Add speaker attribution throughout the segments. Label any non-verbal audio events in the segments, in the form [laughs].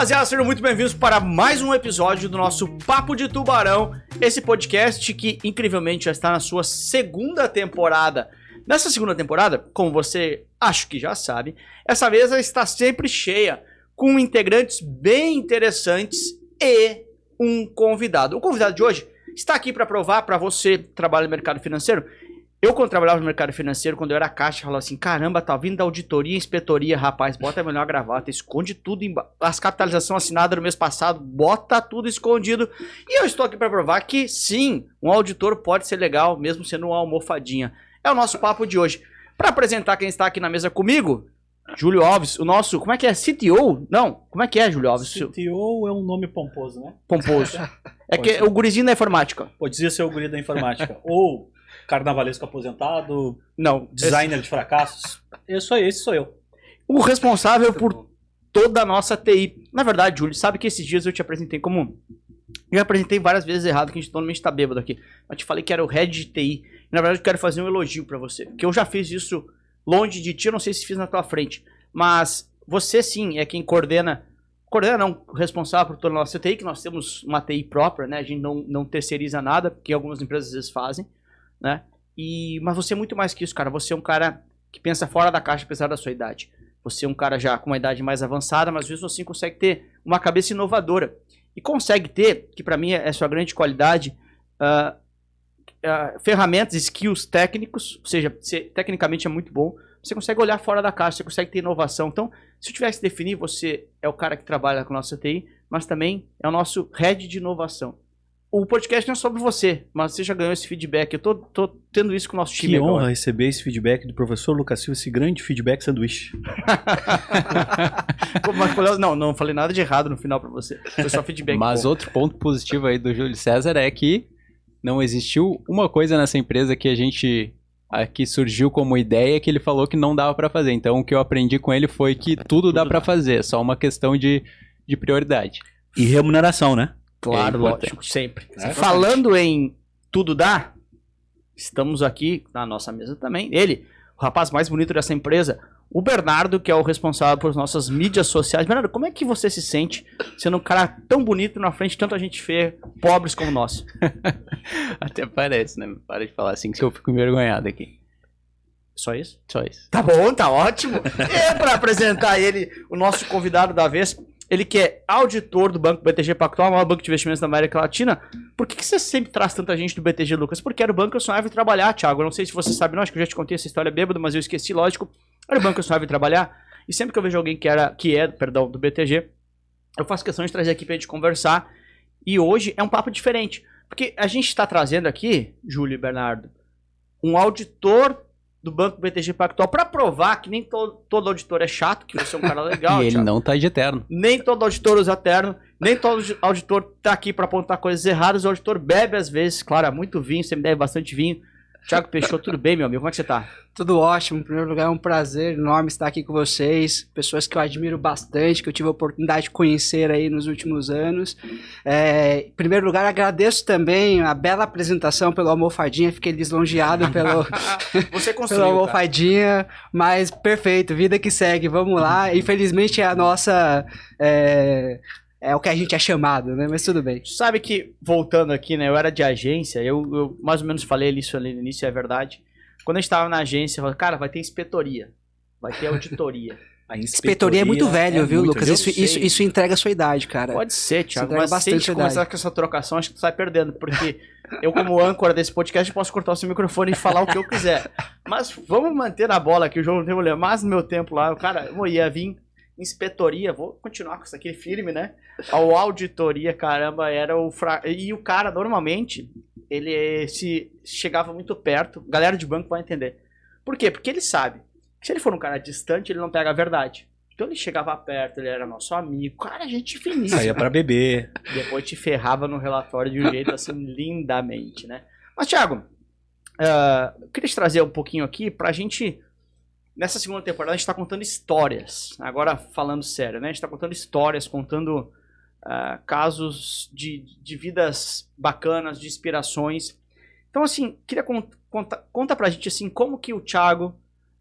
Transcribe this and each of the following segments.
Speaker 1: rapaziada, sejam muito bem-vindos para mais um episódio do nosso Papo de Tubarão, esse podcast que incrivelmente já está na sua segunda temporada. Nessa segunda temporada, como você acho que já sabe, essa mesa está sempre cheia, com integrantes bem interessantes e um convidado. O convidado de hoje está aqui para provar para você trabalha no mercado financeiro eu, quando trabalhava no mercado financeiro, quando eu era caixa, falava assim: caramba, tá vindo da auditoria, inspetoria, rapaz, bota a melhor gravata, esconde tudo, em... as capitalizações assinadas no mês passado, bota tudo escondido. E eu estou aqui para provar que sim, um auditor pode ser legal, mesmo sendo uma almofadinha. É o nosso papo de hoje. Para apresentar quem está aqui na mesa comigo, Júlio Alves, o nosso, como é que é? CTO? Não, como é que é, Júlio Alves?
Speaker 2: CTO é um nome pomposo, né?
Speaker 1: Pomposo. [laughs] É que é o gurizinho da informática.
Speaker 2: Pode ser o guri da informática. [laughs] Ou carnavalesco aposentado,
Speaker 1: Não,
Speaker 2: designer esse... de fracassos. Isso aí, esse sou eu.
Speaker 1: O responsável por toda a nossa TI. Na verdade, Júlio, sabe que esses dias eu te apresentei como. Eu apresentei várias vezes errado, que a gente normalmente tá bêbado aqui. Eu te falei que era o head de TI. Na verdade, eu quero fazer um elogio para você. Porque eu já fiz isso longe de ti, eu não sei se fiz na tua frente. Mas você sim é quem coordena. Coordena não, responsável por toda a nossa TI, que nós temos uma TI própria, né? A gente não, não terceiriza nada, que algumas empresas às vezes fazem né? E, mas você é muito mais que isso, cara. Você é um cara que pensa fora da caixa, apesar da sua idade. Você é um cara já com uma idade mais avançada, mas vezes você consegue ter uma cabeça inovadora. E consegue ter, que para mim é a sua grande qualidade, uh, uh, ferramentas, skills técnicos, ou seja, você, tecnicamente é muito bom. Você consegue olhar fora da caixa, você consegue ter inovação. Então, se eu tivesse que definir, você é o cara que trabalha com a nossa TI, mas também é o nosso head de inovação o podcast não é sobre você, mas você já ganhou esse feedback. Eu tô, tô tendo isso com o nosso time.
Speaker 2: Que honra agora. receber esse feedback do professor Lucas Silva, esse grande feedback sanduíche. [laughs]
Speaker 1: mas, não, não falei nada de errado no final para você. Foi só feedback. [laughs]
Speaker 3: Mas bom. outro ponto positivo aí do Júlio César é que não existiu uma coisa nessa empresa que a gente aqui surgiu como ideia que ele falou que não dava para fazer. Então o que eu aprendi com ele foi que tudo, tudo dá para fazer, é só uma questão de, de prioridade.
Speaker 2: E remuneração, né?
Speaker 1: Claro, é lógico, sempre. É Falando em tudo dá, estamos aqui na nossa mesa também. Ele, o rapaz mais bonito dessa empresa, o Bernardo, que é o responsável por nossas mídias sociais. Bernardo, como é que você se sente sendo um cara tão bonito na frente de tanta gente feia, pobres como nós? [laughs]
Speaker 3: Até parece, né? Para de falar assim que eu fico envergonhado aqui.
Speaker 1: Só isso?
Speaker 3: Só isso.
Speaker 1: Tá bom, tá ótimo. [laughs] É para apresentar ele, o nosso convidado da vez. Ele que é auditor do Banco BTG Pactual, maior banco de investimentos da América Latina. Por que, que você sempre traz tanta gente do BTG, Lucas? Porque era o banco que eu sonhava em trabalhar, Thiago. Eu não sei se você sabe, não, acho que eu já te contei essa história bêbado, mas eu esqueci, lógico. Era o banco que eu sonhava em trabalhar. E sempre que eu vejo alguém que, era, que é, perdão, do BTG, eu faço questão de trazer aqui pra gente conversar. E hoje é um papo diferente. Porque a gente está trazendo aqui, Júlio e Bernardo, um auditor do Banco BTG Pactual para provar que nem todo, todo auditor é chato, que você é um cara legal. [laughs]
Speaker 3: e ele não tá de eterno.
Speaker 1: Nem todo auditor usa eterno, nem todo auditor tá aqui para apontar coisas erradas. O auditor bebe às vezes, claro, é muito vinho, você me deve bastante vinho. Tiago Peixoto, tudo bem, meu amigo? Como é que você tá?
Speaker 4: Tudo ótimo. Em primeiro lugar, é um prazer enorme estar aqui com vocês. Pessoas que eu admiro bastante, que eu tive a oportunidade de conhecer aí nos últimos anos. É, em primeiro lugar, agradeço também a bela apresentação pelo Almofadinha. Fiquei lisonjeado [laughs] pelo, [laughs]
Speaker 1: Você construiu,
Speaker 4: pelo Almofadinha. Mas perfeito, vida que segue. Vamos lá. Infelizmente, é a nossa... É, é o que a gente é chamado, né? Mas tudo bem.
Speaker 1: Sabe que, voltando aqui, né? Eu era de agência, eu, eu mais ou menos falei isso ali no início, é verdade. Quando a gente tava na agência, eu falei, cara, vai ter inspetoria, vai ter auditoria. [laughs]
Speaker 4: A inspetoria é muito velho, é viu, muito, Lucas? Isso, isso, isso, entrega a sua idade, cara.
Speaker 1: Pode ser, Thiago. Mas bastante se a gente começar com essa trocação, acho que tu sai perdendo. Porque eu, como âncora desse podcast, posso cortar o seu microfone e falar o que eu quiser. Mas vamos manter na bola aqui, o jogo não tem problema. Mas no meu tempo lá, o cara eu ia vir inspetoria, vou continuar com isso aqui firme, né? A auditoria, caramba, era o fra... e o cara normalmente ele se chegava muito perto, galera de banco vai entender. Por quê? Porque ele sabe que se ele for um cara distante, ele não pega a verdade. Então ele chegava perto, ele era nosso amigo, cara, gente finíssima.
Speaker 2: Saía para beber.
Speaker 1: Depois te ferrava no relatório de um jeito assim lindamente, né? Mas Thiago, uh, eu queria te trazer um pouquinho aqui pra gente Nessa segunda temporada a gente está contando histórias. Agora falando sério, né? A gente está contando histórias, contando uh, casos de, de vidas bacanas, de inspirações. Então, assim, queria cont conta, conta pra gente assim, como que o Thiago,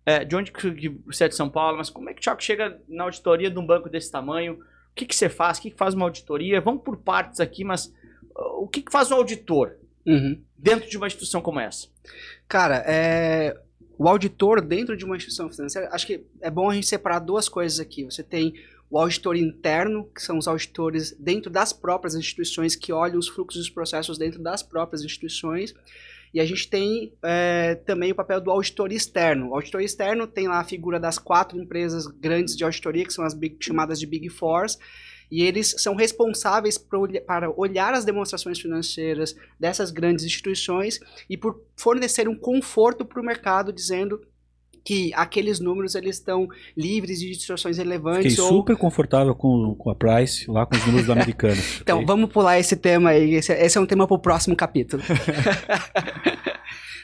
Speaker 1: é, de onde que você é de São Paulo, mas como é que o Thiago chega na auditoria de um banco desse tamanho? O que, que você faz? O que, que faz uma auditoria? Vamos por partes aqui, mas uh, o que, que faz um auditor
Speaker 4: Uhum.
Speaker 1: dentro de uma instituição como essa?
Speaker 4: Cara, é, o auditor dentro de uma instituição financeira, acho que é bom a gente separar duas coisas aqui. Você tem o auditor interno, que são os auditores dentro das próprias instituições que olham os fluxos e os processos dentro das próprias instituições. E a gente tem é, também o papel do auditor externo. O auditor externo tem lá a figura das quatro empresas grandes de auditoria, que são as big- chamadas de Big Fours, e eles são responsáveis por para olhar as demonstrações financeiras dessas grandes instituições e por fornecer um conforto para o mercado, dizendo que aqueles números eles estão livres de distorções
Speaker 2: Fiquei
Speaker 4: relevantes ou
Speaker 2: super confortável com, com a Price, lá com os números da Americana. [laughs]
Speaker 4: então, vamos pular esse tema aí. Esse, esse é um tema para o próximo capítulo. [laughs] [laughs]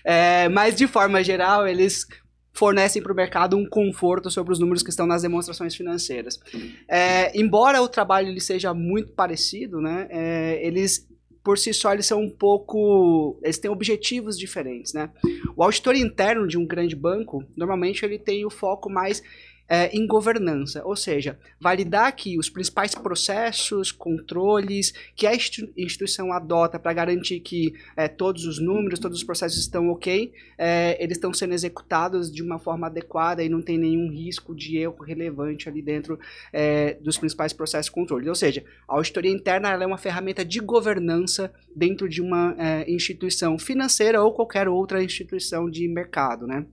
Speaker 4: É, mas, de forma geral, eles fornecem para o mercado um conforto sobre os números que estão nas demonstrações financeiras. É, embora o trabalho ele seja muito parecido, né, é, eles, por si só, eles são um pouco... Eles têm objetivos diferentes, né? O auditor interno de um grande banco, normalmente, ele tem o foco mais é, em governança, ou seja, validar que os principais processos, controles que a institu- instituição adota para garantir que é, todos os números, todos os processos estão ok, é, eles estão sendo executados de uma forma adequada e não tem nenhum risco de erro relevante ali dentro é, dos principais processos de controle. Ou seja, a auditoria interna é uma ferramenta de governança dentro de uma é, instituição financeira ou qualquer outra instituição de mercado, né?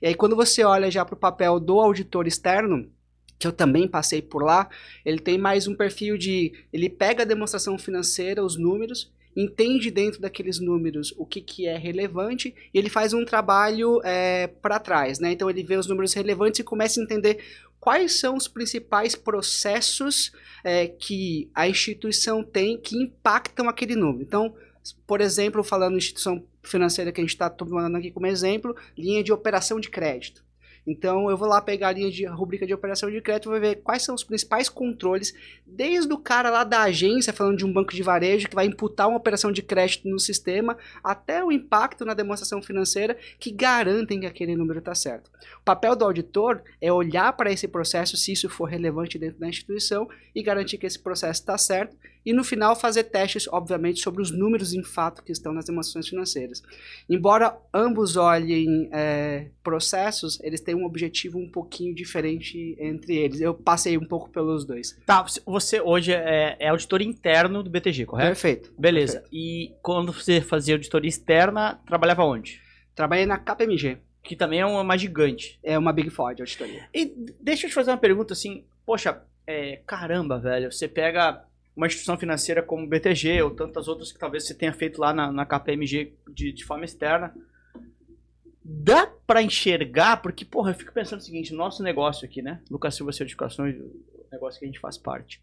Speaker 4: E aí, quando você olha já para o papel do auditor externo, que eu também passei por lá, ele tem mais um perfil de. Ele pega a demonstração financeira, os números, entende dentro daqueles números o que, que é relevante e ele faz um trabalho para trás, né? Então ele vê os números relevantes e começa a entender quais são os principais processos é, que a instituição tem que impactam aquele número. Então, por exemplo, falando instituição financeira que a gente está tomando aqui como exemplo, linha de operação de crédito. Então eu vou lá pegar a linha de rubrica de operação de crédito vou ver quais são os principais controles, desde o cara lá da agência, falando de um banco de varejo que vai imputar uma operação de crédito no sistema, até o impacto na demonstração financeira que garantem que aquele número está certo. O papel do auditor é olhar para esse processo, se isso for relevante dentro da instituição, e garantir que esse processo está certo, e no final fazer testes, obviamente, sobre os números em fato que estão nas demonstrações financeiras. Embora ambos olhem é, processos, eles têm um objetivo um pouquinho diferente entre eles. Eu passei um pouco pelos dois.
Speaker 1: Tá, você- hoje é, é auditor interno do BTG, correto?
Speaker 4: Perfeito.
Speaker 1: Beleza. E quando você fazia auditoria externa, trabalhava onde?
Speaker 4: Trabalhei na KPMG.
Speaker 1: Que também é uma gigante.
Speaker 4: É uma Big Four de auditoria.
Speaker 1: E deixa eu te fazer uma pergunta assim, poxa, é, caramba, velho, você pega uma instituição financeira como o BTG ou tantas outras que talvez você tenha feito lá na, na KPMG de, de forma externa. Dá pra enxergar, porque, porra, eu fico pensando o seguinte, nosso negócio aqui, né? Lucas Silva Certificações, o negócio que a gente faz parte.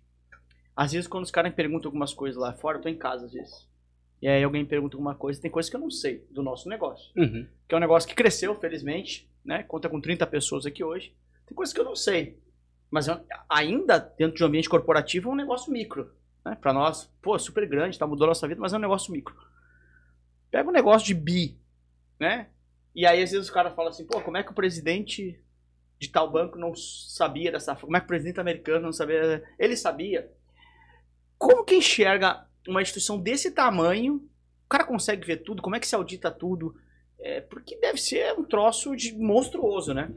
Speaker 1: Às vezes, quando os caras me perguntam algumas coisas lá fora, eu tô em casa às vezes. E aí alguém pergunta alguma coisa, tem coisas que eu não sei do nosso negócio
Speaker 4: Uhum.
Speaker 1: que é um negócio que cresceu, felizmente, né? Conta com 30 pessoas aqui hoje. Tem coisas que eu não sei. Mas é- ainda, dentro de um ambiente corporativo, é um negócio micro. Né? Pra nós, pô, super grande, tá, mudou a nossa vida, mas é um negócio micro. Pega um negócio de bi, né? E aí, às vezes, o cara fala assim, pô, como é que o presidente de tal banco não sabia dessa? Como é que o presidente americano não sabia? Ele sabia. Como que enxerga uma instituição desse tamanho? O cara consegue ver tudo? Como é que se audita tudo? É, porque deve ser um troço de monstruoso, né?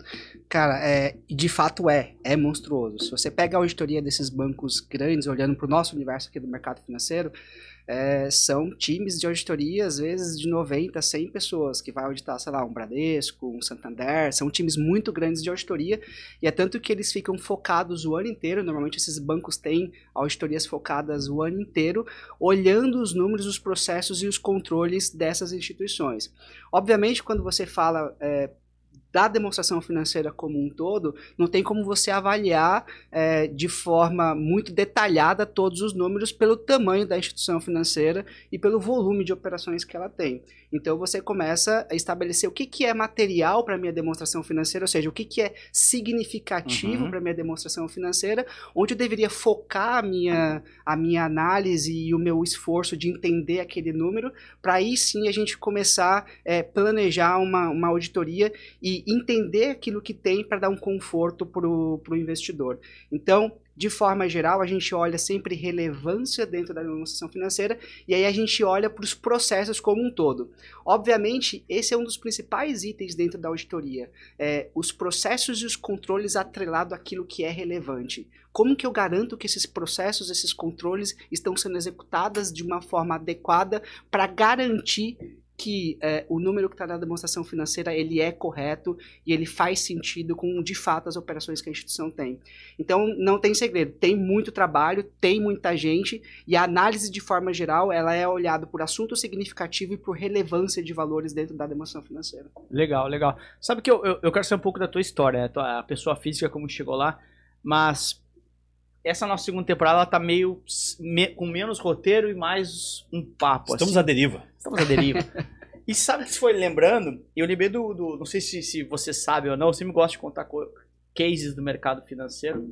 Speaker 4: Cara, é, de fato é, é monstruoso. Se você pega a auditoria desses bancos grandes, olhando para o nosso universo aqui do mercado financeiro, é, são times de auditoria, às vezes de 90, 100 pessoas, que vai auditar, sei lá, um Bradesco, um Santander, são times muito grandes de auditoria, e é tanto que eles ficam focados o ano inteiro, normalmente esses bancos têm auditorias focadas o ano inteiro, olhando os números, os processos e os controles dessas instituições. Obviamente, quando você fala é, da demonstração financeira como um todo, não tem como você avaliar é, de forma muito detalhada todos os números pelo tamanho da instituição financeira e pelo volume de operações que ela tem. Então você começa a estabelecer o que, que é material para a minha demonstração financeira, ou seja, o que, que é significativo
Speaker 1: Uhum.
Speaker 4: para a minha demonstração financeira, onde eu deveria focar a minha, a minha análise e o meu esforço de entender aquele número, para aí sim a gente começar a planejar uma, uma auditoria e entender aquilo que tem para dar um conforto para o investidor. Então, De forma geral, a gente olha sempre relevância dentro da demonstração financeira e aí a gente olha para os processos como um todo. Obviamente, esse é um dos principais itens dentro da auditoria, é, os processos e os controles atrelado àquilo que é relevante. Como que eu garanto que esses processos, esses controles estão sendo executados de uma forma adequada para garantir que é, o número que está na demonstração financeira ele é correto e ele faz sentido com de fato as operações que a instituição tem. Então não tem segredo, tem muito trabalho, tem muita gente e a análise de forma geral ela é olhada por assunto significativo e por relevância de valores dentro da demonstração financeira.
Speaker 1: Legal, legal. Sabe que eu, eu, eu quero saber um pouco da tua história, a, tua, a pessoa física como chegou lá, mas essa nossa segunda temporada ela tá meio me, com menos roteiro e mais um papo.
Speaker 2: Estamos
Speaker 1: assim.
Speaker 2: à deriva.
Speaker 1: Estamos à deriva. e sabe que se foi lembrando, eu lembrei do, do não sei se, se você sabe ou não, eu sempre gosto de contar cases do mercado financeiro.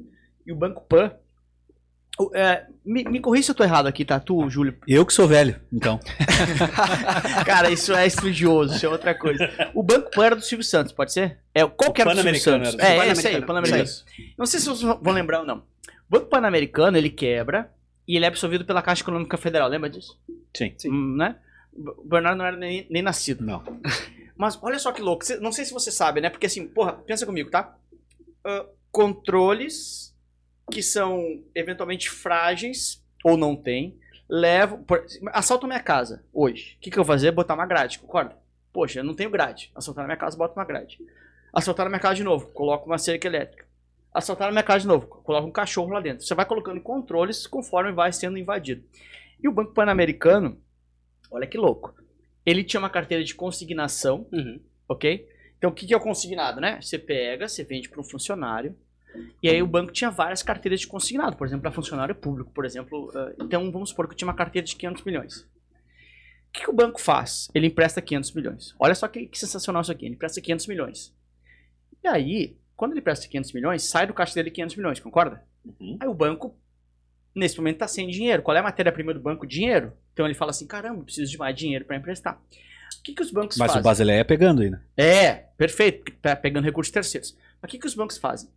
Speaker 1: E o Banco Pan, é, me, me corrija se eu tô errado aqui, tá? Tu, Júlio.
Speaker 2: Eu que sou velho, então. [laughs]
Speaker 1: Cara, isso é estudioso, isso é outra coisa. O Banco Pan era do Silvio Santos, pode ser? É, qual que era do Silvio Santos?
Speaker 2: Era.
Speaker 1: É, é, esse aí, o Pan-Americano. Não sei se vocês vão lembrar ou não. O Banco Pan-Americano, ele quebra e ele é absorvido pela Caixa Econômica Federal, lembra disso?
Speaker 2: Sim.
Speaker 1: Sim. Hum, né? O Bernardo não era nem, nem nascido.
Speaker 2: Não. [laughs]
Speaker 1: Mas olha só que louco. Não sei se você sabe, né? Porque assim, porra, pensa comigo, tá? Uh, controles que são eventualmente frágeis ou não tem, levam. Por, assaltam minha casa hoje. O que, que eu vou fazer? Botar uma grade, concorda? Poxa, eu não tenho grade. Assaltar na minha casa, bota uma grade. Assaltar na minha casa de novo, coloco uma cerca elétrica. Assaltar na minha casa de novo, coloco um cachorro lá dentro. Você vai colocando controles conforme vai sendo invadido. E o Banco Pan-Americano, olha que louco. Ele tinha uma carteira de consignação,
Speaker 4: Uhum.
Speaker 1: ok? Então o que, que é o consignado, né? Você pega, você vende para um funcionário. E aí o banco tinha várias carteiras de consignado, por exemplo, para funcionário público, por exemplo. uh, então vamos supor que eu tinha uma carteira de 500 milhões. O que, que o banco faz? Ele empresta 500 milhões. Olha só que, que sensacional isso aqui. Ele empresta 500 milhões. E aí, quando ele empresta 500 milhões, sai do caixa dele 500 milhões, concorda?
Speaker 2: Uhum.
Speaker 1: Aí o banco, nesse momento, está sem dinheiro. Qual é a matéria-prima do banco? Dinheiro. Então ele fala assim: caramba, preciso de mais dinheiro para emprestar. O que, que os bancos
Speaker 2: Mas
Speaker 1: fazem?
Speaker 2: o Basileia é pegando aí, né?
Speaker 1: É, perfeito, tá pegando recursos terceiros. Mas o que, que os bancos fazem?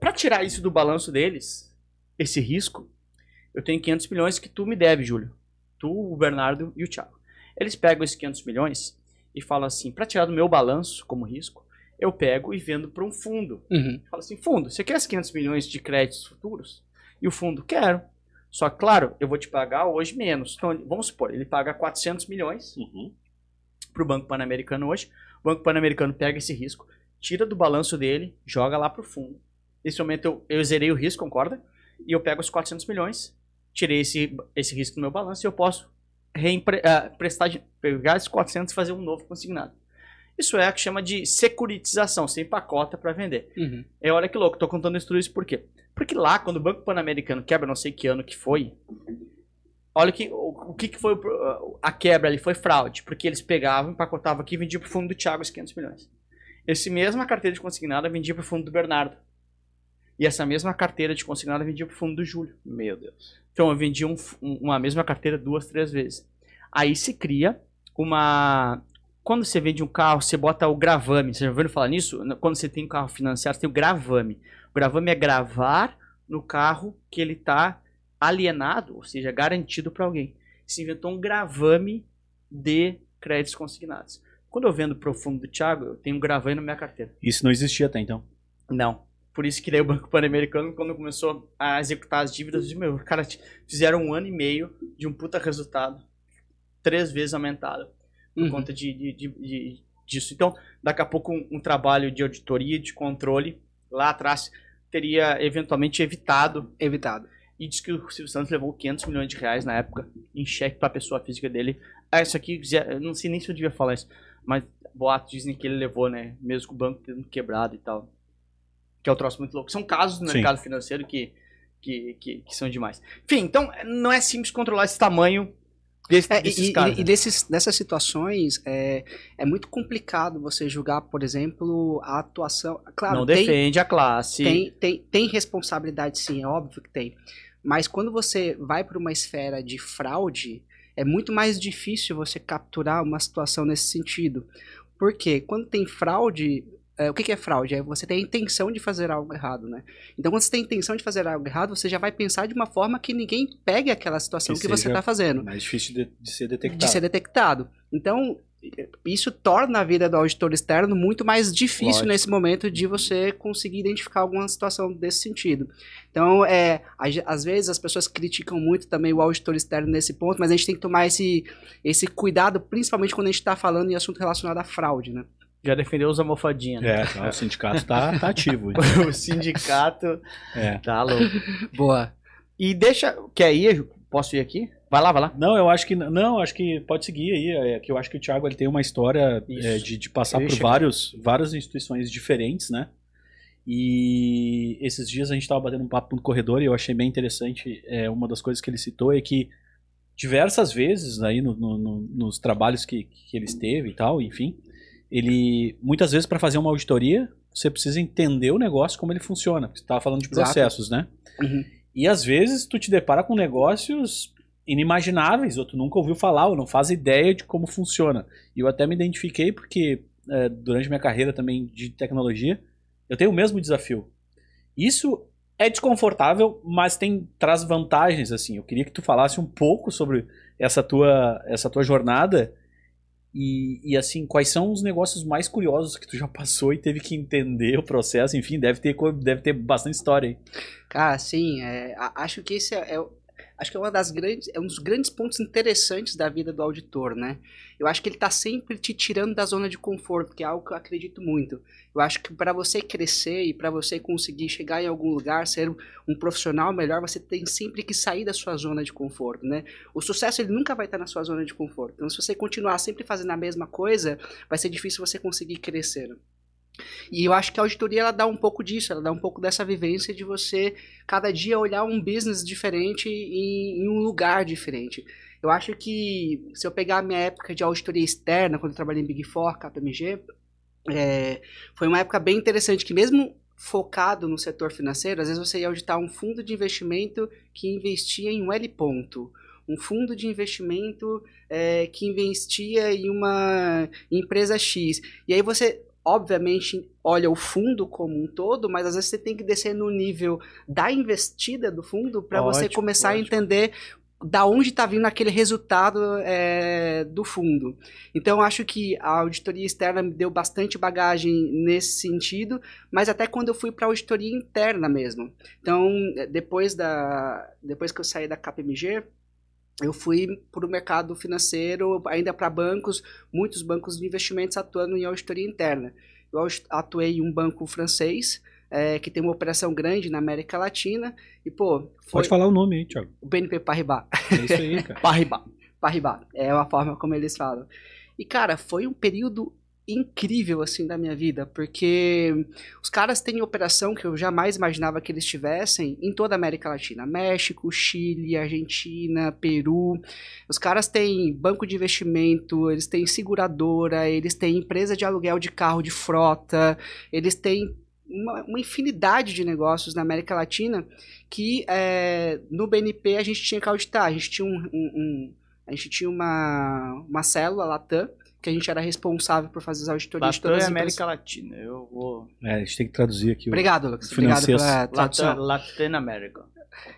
Speaker 1: Para tirar isso do balanço deles, esse risco, eu tenho 500 milhões que tu me deve, Júlio. Tu, o Bernardo e o Thiago. Eles pegam esses 500 milhões e falam assim, para tirar do meu balanço como risco, eu pego e vendo para um fundo.
Speaker 4: Uhum.
Speaker 1: Fala assim, fundo, você quer esses 500 milhões de créditos futuros? E o fundo, quero. Só que, claro, eu vou te pagar hoje menos. Então, vamos supor, ele paga 400 milhões
Speaker 2: Uhum.
Speaker 1: para o Banco Pan-Americano hoje. O Banco Pan-Americano pega esse risco, tira do balanço dele, joga lá para o fundo. Nesse momento eu, eu zerei o risco, concorda? E eu pego os 400 milhões, tirei esse, esse risco do meu balanço e eu posso reempre, ah, prestar, pegar esses 400 e fazer um novo consignado. Isso é o que chama de securitização, sem pacota para vender.
Speaker 4: Uhum.
Speaker 1: É, olha que louco, tô contando isso tudo isso por quê? Porque lá, quando o Banco Pan-Americano quebra, não sei que ano que foi, olha que, o, o que, que foi a quebra ali, foi fraude, porque eles pegavam, empacotavam aqui e vendiam pro fundo do Thiago os 500 milhões. Esse mesma carteira de consignada vendia pro fundo do Bernardo. E essa mesma carteira de consignada vendia pro fundo do Júlio.
Speaker 2: Meu Deus.
Speaker 1: Então eu vendi um- um- uma mesma carteira duas, três vezes. Aí se cria uma. Quando você vende um carro, você bota o gravame. Você já ouviu falar nisso? Quando você tem um carro financiado, você tem o gravame. O gravame é gravar no carro que ele está alienado, ou seja, garantido para alguém. Se inventou um gravame de créditos consignados. Quando eu vendo o fundo do Thiago, eu tenho um gravame na minha carteira.
Speaker 2: Isso não existia até então.
Speaker 1: Não. Por isso que daí o Banco Pan-Americano, quando começou a executar as dívidas, de meu, cara, fizeram um ano e meio de um puta resultado, três vezes aumentado, por
Speaker 4: Uhum.
Speaker 1: conta de, de- de- de- disso. Então, daqui a pouco, um, um trabalho de auditoria, de controle, lá atrás, teria eventualmente evitado.
Speaker 4: Evitado.
Speaker 1: E diz que o Silvio Santos levou 500 milhões de reais na época, em cheque para a pessoa física dele. Ah, isso aqui, eu não sei nem se eu devia falar isso, mas boatos dizem que ele levou, né? Mesmo com o banco tendo quebrado e tal. Que é um troço muito louco. São casos no
Speaker 2: Sim.
Speaker 1: mercado financeiro que, que, que, que são demais. Enfim, então não é simples controlar esse tamanho desse,
Speaker 4: É,
Speaker 1: desses
Speaker 4: e,
Speaker 1: caras.
Speaker 4: e-
Speaker 1: né?
Speaker 4: e desses, dessas situações, é, é muito complicado você julgar, por exemplo, a atuação. Claro,
Speaker 1: não
Speaker 4: tem,
Speaker 1: defende a classe.
Speaker 4: tem, tem, tem responsabilidade sim, é óbvio que tem. Mas quando você vai para uma esfera de fraude, é muito mais difícil você capturar uma situação nesse sentido. Porque quando tem fraude, é, o que, que é fraude? É você ter a intenção de fazer algo errado, né? Então, quando você tem a intenção de fazer algo errado, você já vai pensar de uma forma que ninguém pegue aquela situação que,
Speaker 2: Que
Speaker 4: você está fazendo,
Speaker 2: Mais difícil de, de ser detectado.
Speaker 4: de ser detectado. Então, isso torna a vida do auditor externo muito mais difícil
Speaker 2: Lógico.
Speaker 4: nesse momento de você conseguir identificar alguma situação desse sentido. Então, é, às- às vezes as pessoas criticam muito também o auditor externo nesse ponto, mas a gente tem que tomar esse, esse cuidado, principalmente quando a gente está falando em assunto relacionado à fraude, né?
Speaker 1: Já defendeu os almofadinhas, né?
Speaker 2: É, o sindicato tá, tá ativo. [laughs]
Speaker 1: o sindicato
Speaker 2: É.
Speaker 1: tá louco.
Speaker 4: Boa.
Speaker 1: E deixa. Quer ir? Ju? Posso ir aqui? Vai lá, vai lá.
Speaker 2: Não, eu acho que não, acho que pode seguir aí. É que eu acho que o Thiago ele tem uma história é, de, de passar
Speaker 1: ia
Speaker 2: por vários, várias instituições diferentes, né? E esses dias a gente estava batendo um papo no corredor e eu achei bem interessante. É, uma das coisas que ele citou é que diversas vezes aí no- no- no- nos trabalhos que, que ele esteve e tal, enfim, ele muitas vezes para fazer uma auditoria você precisa entender o negócio como ele funciona. Você estava falando de
Speaker 4: Exato.
Speaker 2: processos, né?
Speaker 4: Uhum.
Speaker 2: E às vezes tu te depara com negócios inimagináveis, ou tu nunca ouviu falar, ou não faz ideia de como funciona. E eu até me identifiquei porque é, durante minha carreira também de tecnologia, eu tenho o mesmo desafio. Isso é desconfortável, mas tem traz vantagens assim. Eu queria que tu falasse um pouco sobre essa tua essa tua jornada e, e assim, quais são os negócios mais curiosos que tu já [laughs] passou e teve que entender o processo, enfim, deve ter deve ter bastante história aí.
Speaker 4: Cara, sim, é, acho que esse é, é acho que é uma das grandes, é um dos grandes pontos interessantes da vida do auditor, né? Eu acho que ele tá sempre te tirando da zona de conforto, que é algo que eu acredito muito. Eu acho que para você crescer e para você conseguir chegar em algum lugar, ser um, profissional melhor, você tem sempre que sair da sua zona de conforto, né? O sucesso ele nunca vai estar na sua zona de conforto. Então, se você continuar sempre fazendo a mesma coisa, vai ser difícil você conseguir crescer. E eu acho que a auditoria ela dá um pouco disso, ela dá um pouco dessa vivência de você cada dia olhar um business diferente em, em um lugar diferente. Eu acho que se eu pegar a minha época de auditoria externa, quando eu trabalhei em Big Four, KPMG, é, foi uma época bem interessante, que mesmo focado no setor financeiro, às vezes você ia auditar um fundo de investimento que investia em um L ponto, um fundo de investimento é, que investia em uma empresa X. E aí você, obviamente, olha o fundo como um todo, mas às vezes você tem que descer no nível da investida do fundo para você começar
Speaker 1: lógico.
Speaker 4: a entender da onde está vindo aquele resultado é, do fundo. Então, acho que a auditoria externa me deu bastante bagagem nesse sentido, mas até quando eu fui para a auditoria interna mesmo. Então, depois, da, depois que eu saí da KPMG, eu fui para o mercado financeiro, ainda para bancos, muitos bancos de investimentos atuando em auditoria interna. Eu atuei em um banco francês, eh, que tem uma operação grande na América Latina, e, pô, foi
Speaker 2: Pode falar o nome aí, Thiago.
Speaker 4: o BNP Paribas.
Speaker 2: É isso aí, cara. [laughs]
Speaker 1: Parriba.
Speaker 4: Paribas, é a forma como eles falam. E, cara, foi um período incrível, assim, da minha vida, porque os caras têm operação que eu jamais imaginava que eles tivessem em toda a América Latina. México, Chile, Argentina, Peru. Os caras têm banco de investimento, eles têm seguradora, eles têm empresa de aluguel de carro de frota, eles têm uma, uma infinidade de negócios na América Latina que é, no BNP a gente tinha que auditar. A gente tinha, um, um- um- a gente tinha uma, uma célula, Latam, que a gente era responsável por fazer as auditorias de
Speaker 1: Latam
Speaker 4: todas
Speaker 1: é
Speaker 4: as empresas.
Speaker 1: América Latina. Eu vou.
Speaker 2: É, a gente tem que traduzir aqui. o-
Speaker 4: Obrigado, Lucas. Obrigado pela tradução.
Speaker 1: Latam, Latin America.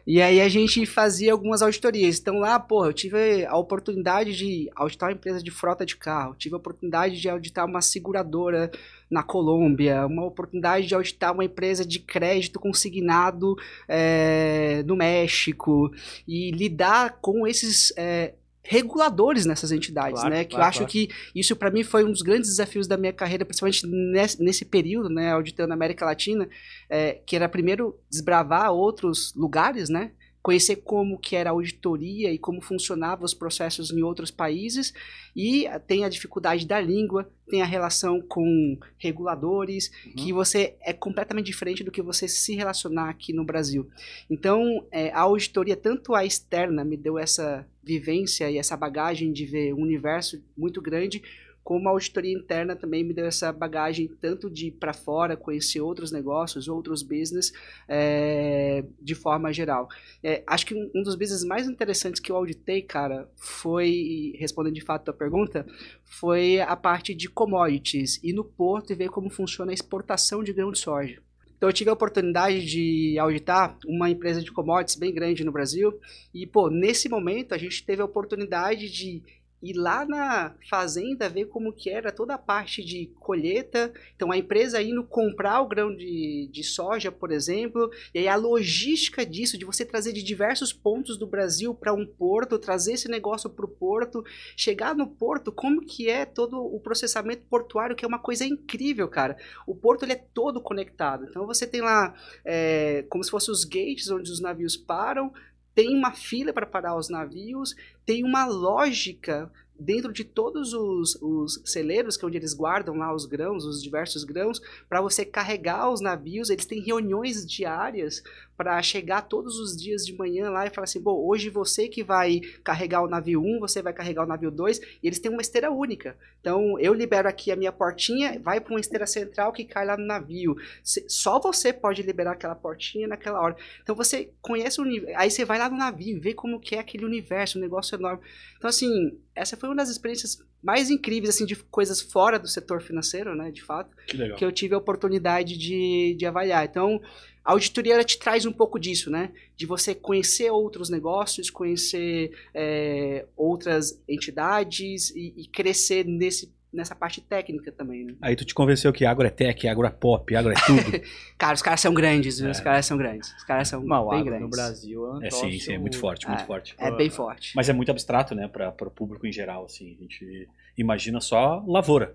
Speaker 4: E aí a gente fazia algumas auditorias. Então lá, pô, eu tive a oportunidade de auditar uma empresa de frota de carro, tive a oportunidade de auditar uma seguradora na Colômbia, uma oportunidade de auditar uma empresa de crédito consignado é, no México e lidar com esses é, reguladores nessas entidades,
Speaker 1: Claro,
Speaker 4: né? Que
Speaker 1: claro,
Speaker 4: eu acho
Speaker 1: claro.
Speaker 4: que isso para mim foi um dos grandes desafios da minha carreira, principalmente nesse, nesse período, né, auditando a América Latina, é, que era primeiro desbravar outros lugares, né? Conhecer como que era a auditoria e como funcionavam os processos em outros países e eh, tem a dificuldade da língua, tem a relação com reguladores, que você é completamente diferente do que você se relacionar aqui no Brasil. Então, eh, a auditoria, tanto a externa, me deu essa vivência e essa bagagem de ver um universo muito grande, como a auditoria interna também me deu essa bagagem tanto de ir para fora, conhecer outros negócios, outros business, é, de forma geral. É, acho que um, dos business mais interessantes que eu auditei, cara, foi, respondendo de fato a pergunta, foi a parte de commodities, ir no porto e ver como funciona a exportação de grão de soja. Então eu tive a oportunidade de auditar uma empresa de commodities bem grande no Brasil e, pô, nesse momento a gente teve a oportunidade de ir lá na fazenda ver como que era toda a parte de colheita. Então a empresa indo comprar o grão de, de soja, por exemplo, e aí a logística disso, de você trazer de diversos pontos do Brasil para um porto, trazer esse negócio para o porto, chegar no porto, como que é todo o processamento portuário, que é uma coisa incrível, cara. O porto ele é todo conectado. Então você tem lá é, como se fossem os gates onde os navios param, tem uma fila para parar os navios, tem uma lógica dentro de todos os, os celeiros, que é onde eles guardam lá os grãos, os diversos grãos, para você carregar os navios. Eles têm reuniões diárias para chegar todos os dias de manhã lá e falar assim: bom, hoje você que vai carregar o navio 1, você vai carregar o navio 2, e eles têm uma esteira única. Então eu libero aqui a minha portinha, vai para uma esteira central que cai lá no navio. Só você pode liberar aquela portinha naquela hora. Então você conhece o nível, aí você vai lá no navio, vê como que é aquele universo, um negócio enorme. Então assim, essa foi uma das experiências mais incríveis assim de coisas fora do setor financeiro, né, de fato,
Speaker 2: que,
Speaker 4: que eu tive a oportunidade de, de avaliar. Então a auditoria ela te traz um pouco disso, né? De você conhecer outros negócios, conhecer é, outras entidades e, e, crescer nesse, nessa parte técnica também. Né?
Speaker 2: Aí tu te convenceu que agro é tech, agro é pop, agro é tudo. [laughs]
Speaker 4: cara, os caras são grandes, viu? É. Os caras são grandes. Os caras são Mal, bem grandes.
Speaker 1: No Brasil é, um
Speaker 2: é sim, sim, é muito forte, muito
Speaker 4: é,
Speaker 2: forte.
Speaker 4: É bem forte.
Speaker 2: Mas é muito abstrato, né, para o público em geral, assim. A gente imagina só lavoura,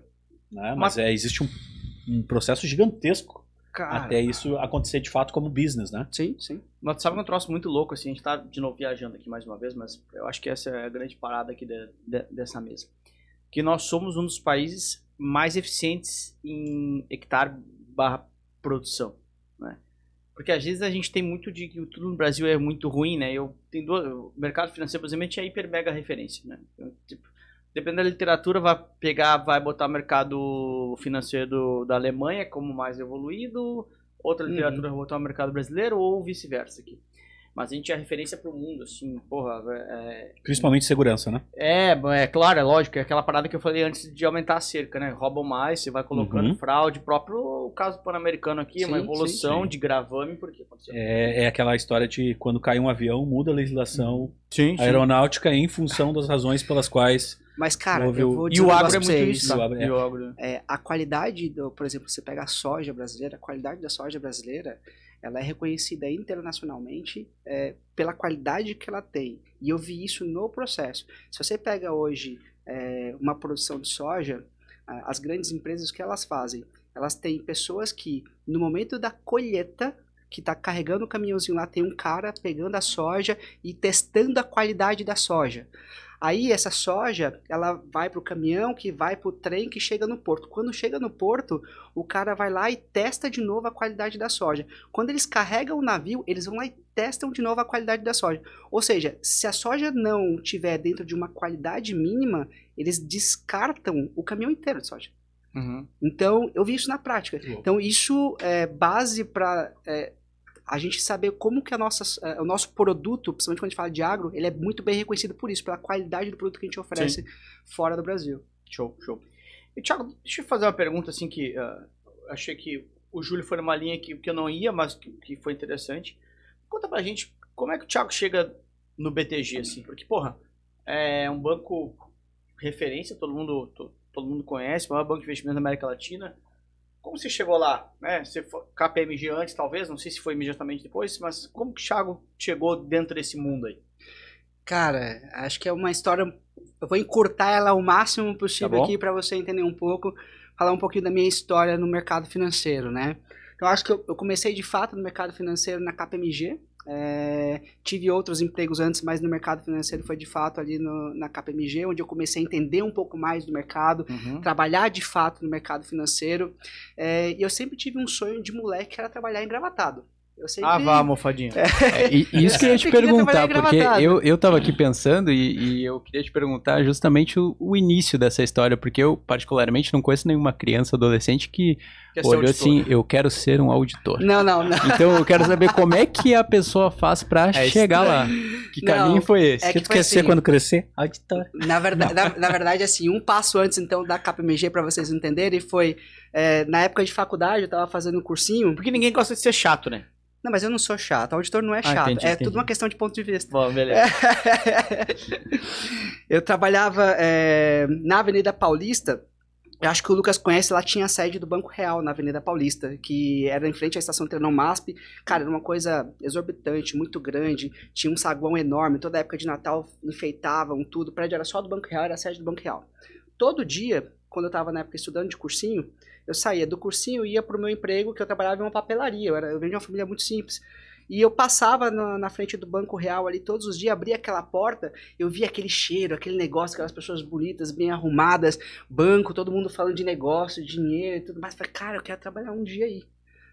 Speaker 2: né? Mas, Mas... É, existe um, um processo gigantesco Cara, até isso acontecer de fato como business, né?
Speaker 1: Sim, sim. Mas sabe um troço muito louco, assim, a gente tá de novo viajando aqui mais uma vez, mas eu acho que essa é a grande parada aqui de, de, dessa mesa. Que nós somos um dos países mais eficientes em hectare barra produção, né? Porque às vezes a gente tem muito de que tudo no Brasil é muito ruim, né? Eu tenho duas, o mercado financeiro, exemplo, é hiper mega referência, né? Eu, tipo, dependendo da literatura, vai pegar, vai botar o mercado financeiro do, da Alemanha como mais evoluído, outra literatura uhum. vai botar o mercado brasileiro ou vice-versa aqui. Mas a gente é referência para o mundo, assim, porra. É...
Speaker 2: Principalmente segurança, né?
Speaker 1: É, é claro, é lógico. É aquela parada que eu falei antes de aumentar a cerca, né? Roubam mais, você vai colocando uhum. fraude. Próprio o caso pan-americano aqui, sim, uma evolução sim, sim. de gravame, porque
Speaker 2: é, é aquela história de quando cai um avião, muda a legislação aeronáutica em função das razões pelas quais
Speaker 4: mas, cara, eu vou
Speaker 1: dizer E o agro é muito isso.
Speaker 4: É. Agro, é. é, a qualidade, do, por exemplo, você pega a soja brasileira, a qualidade da soja brasileira, ela é reconhecida internacionalmente é, pela qualidade que ela tem. E eu vi isso no processo. Se você pega hoje é, uma produção de soja, as grandes empresas, o que elas fazem? Elas têm pessoas que, no momento da colheita, que está carregando o caminhãozinho lá, tem um cara pegando a soja e testando a qualidade da soja. Aí essa soja, ela vai para o caminhão, que vai para o trem, que chega no porto. Quando chega no porto, o cara vai lá e testa de novo a qualidade da soja. Quando eles carregam o navio, eles vão lá e testam de novo a qualidade da soja. Ou seja, se a soja não tiver dentro de uma qualidade mínima, eles descartam o caminhão inteiro de soja. Uhum. Então, eu vi isso na prática. Uhum. Então, isso é base para é, a gente saber como que a nossa, uh, o nosso produto, principalmente quando a gente fala de agro, ele é muito bem reconhecido por isso, pela qualidade do produto que a gente oferece Sim. fora do Brasil.
Speaker 1: Show, show. E, Thiago, deixa eu fazer uma pergunta assim que uh, achei que o Júlio foi numa linha que, que eu não ia, mas que, que foi interessante. Conta pra gente como é que o Thiago chega no BTG, assim, porque, porra, é um banco referência, todo mundo, todo, todo mundo conhece, o maior banco de investimento da América Latina. Como você chegou lá? Né? Você foi KPMG antes, talvez, não sei se foi imediatamente depois, mas como que o Thiago chegou dentro desse mundo aí?
Speaker 4: Cara, acho que é uma história. Eu vou encurtar ela o máximo possível tá aqui para você entender um pouco, falar um pouquinho da minha história no mercado financeiro, né? Então, acho que eu, eu comecei de fato no mercado financeiro na KPMG, é, tive outros empregos antes, mas no mercado financeiro foi de fato ali no, na KPMG, onde eu comecei a entender um pouco mais do mercado, uhum. trabalhar de fato no mercado financeiro. É, e eu sempre tive um sonho de moleque que era trabalhar engravatado. Eu sempre...
Speaker 1: Ah, vá, mofadinha.
Speaker 3: É, e, e isso que eu ia te perguntar, porque eu, eu tava aqui pensando e, e eu queria te perguntar justamente o, o início dessa história, porque eu, particularmente, não conheço nenhuma criança, adolescente que
Speaker 1: Quer ser
Speaker 3: olhou assim, eu quero ser um auditor.
Speaker 4: Não, não, não.
Speaker 3: Então eu quero saber como é que a pessoa faz pra
Speaker 1: É
Speaker 3: chegar lá. Que
Speaker 4: Não,
Speaker 3: caminho foi esse?
Speaker 4: é
Speaker 2: O que
Speaker 4: que
Speaker 2: tu quer ser
Speaker 4: assim.
Speaker 2: quando crescer? Auditor.
Speaker 4: Na verdade, na, na verdade, assim, um passo antes, então, da KPMG, pra vocês entenderem, foi, é, na época de faculdade, eu tava fazendo um cursinho.
Speaker 1: Porque ninguém gosta de ser chato, né?
Speaker 4: Não, mas eu não sou chato, auditor não é
Speaker 3: Ah,
Speaker 4: chato,
Speaker 3: entendi,
Speaker 4: é
Speaker 3: entendi.
Speaker 4: tudo uma questão de ponto de vista.
Speaker 1: Bom, beleza. [laughs]
Speaker 4: eu trabalhava é, na Avenida Paulista. Eu acho que o Lucas conhece, lá tinha a sede do Banco Real na Avenida Paulista, que era em frente à estação Trenão MASP. Cara, era uma coisa exorbitante, muito grande. Tinha um saguão enorme, toda época de Natal enfeitavam tudo. O prédio era só do Banco Real, era a sede do Banco Real. Todo dia, quando eu estava na época estudando de cursinho, eu saía do cursinho e ia pro meu emprego, que eu trabalhava em uma papelaria. Eu, era, eu venho de uma família muito simples. E eu passava na, na frente do Banco Real ali todos os dias, abria aquela porta, eu via aquele cheiro, aquele negócio, aquelas pessoas bonitas, bem arrumadas, banco, todo mundo falando de negócio, dinheiro e tudo mais. Eu Falei, cara, eu quero trabalhar um dia aí.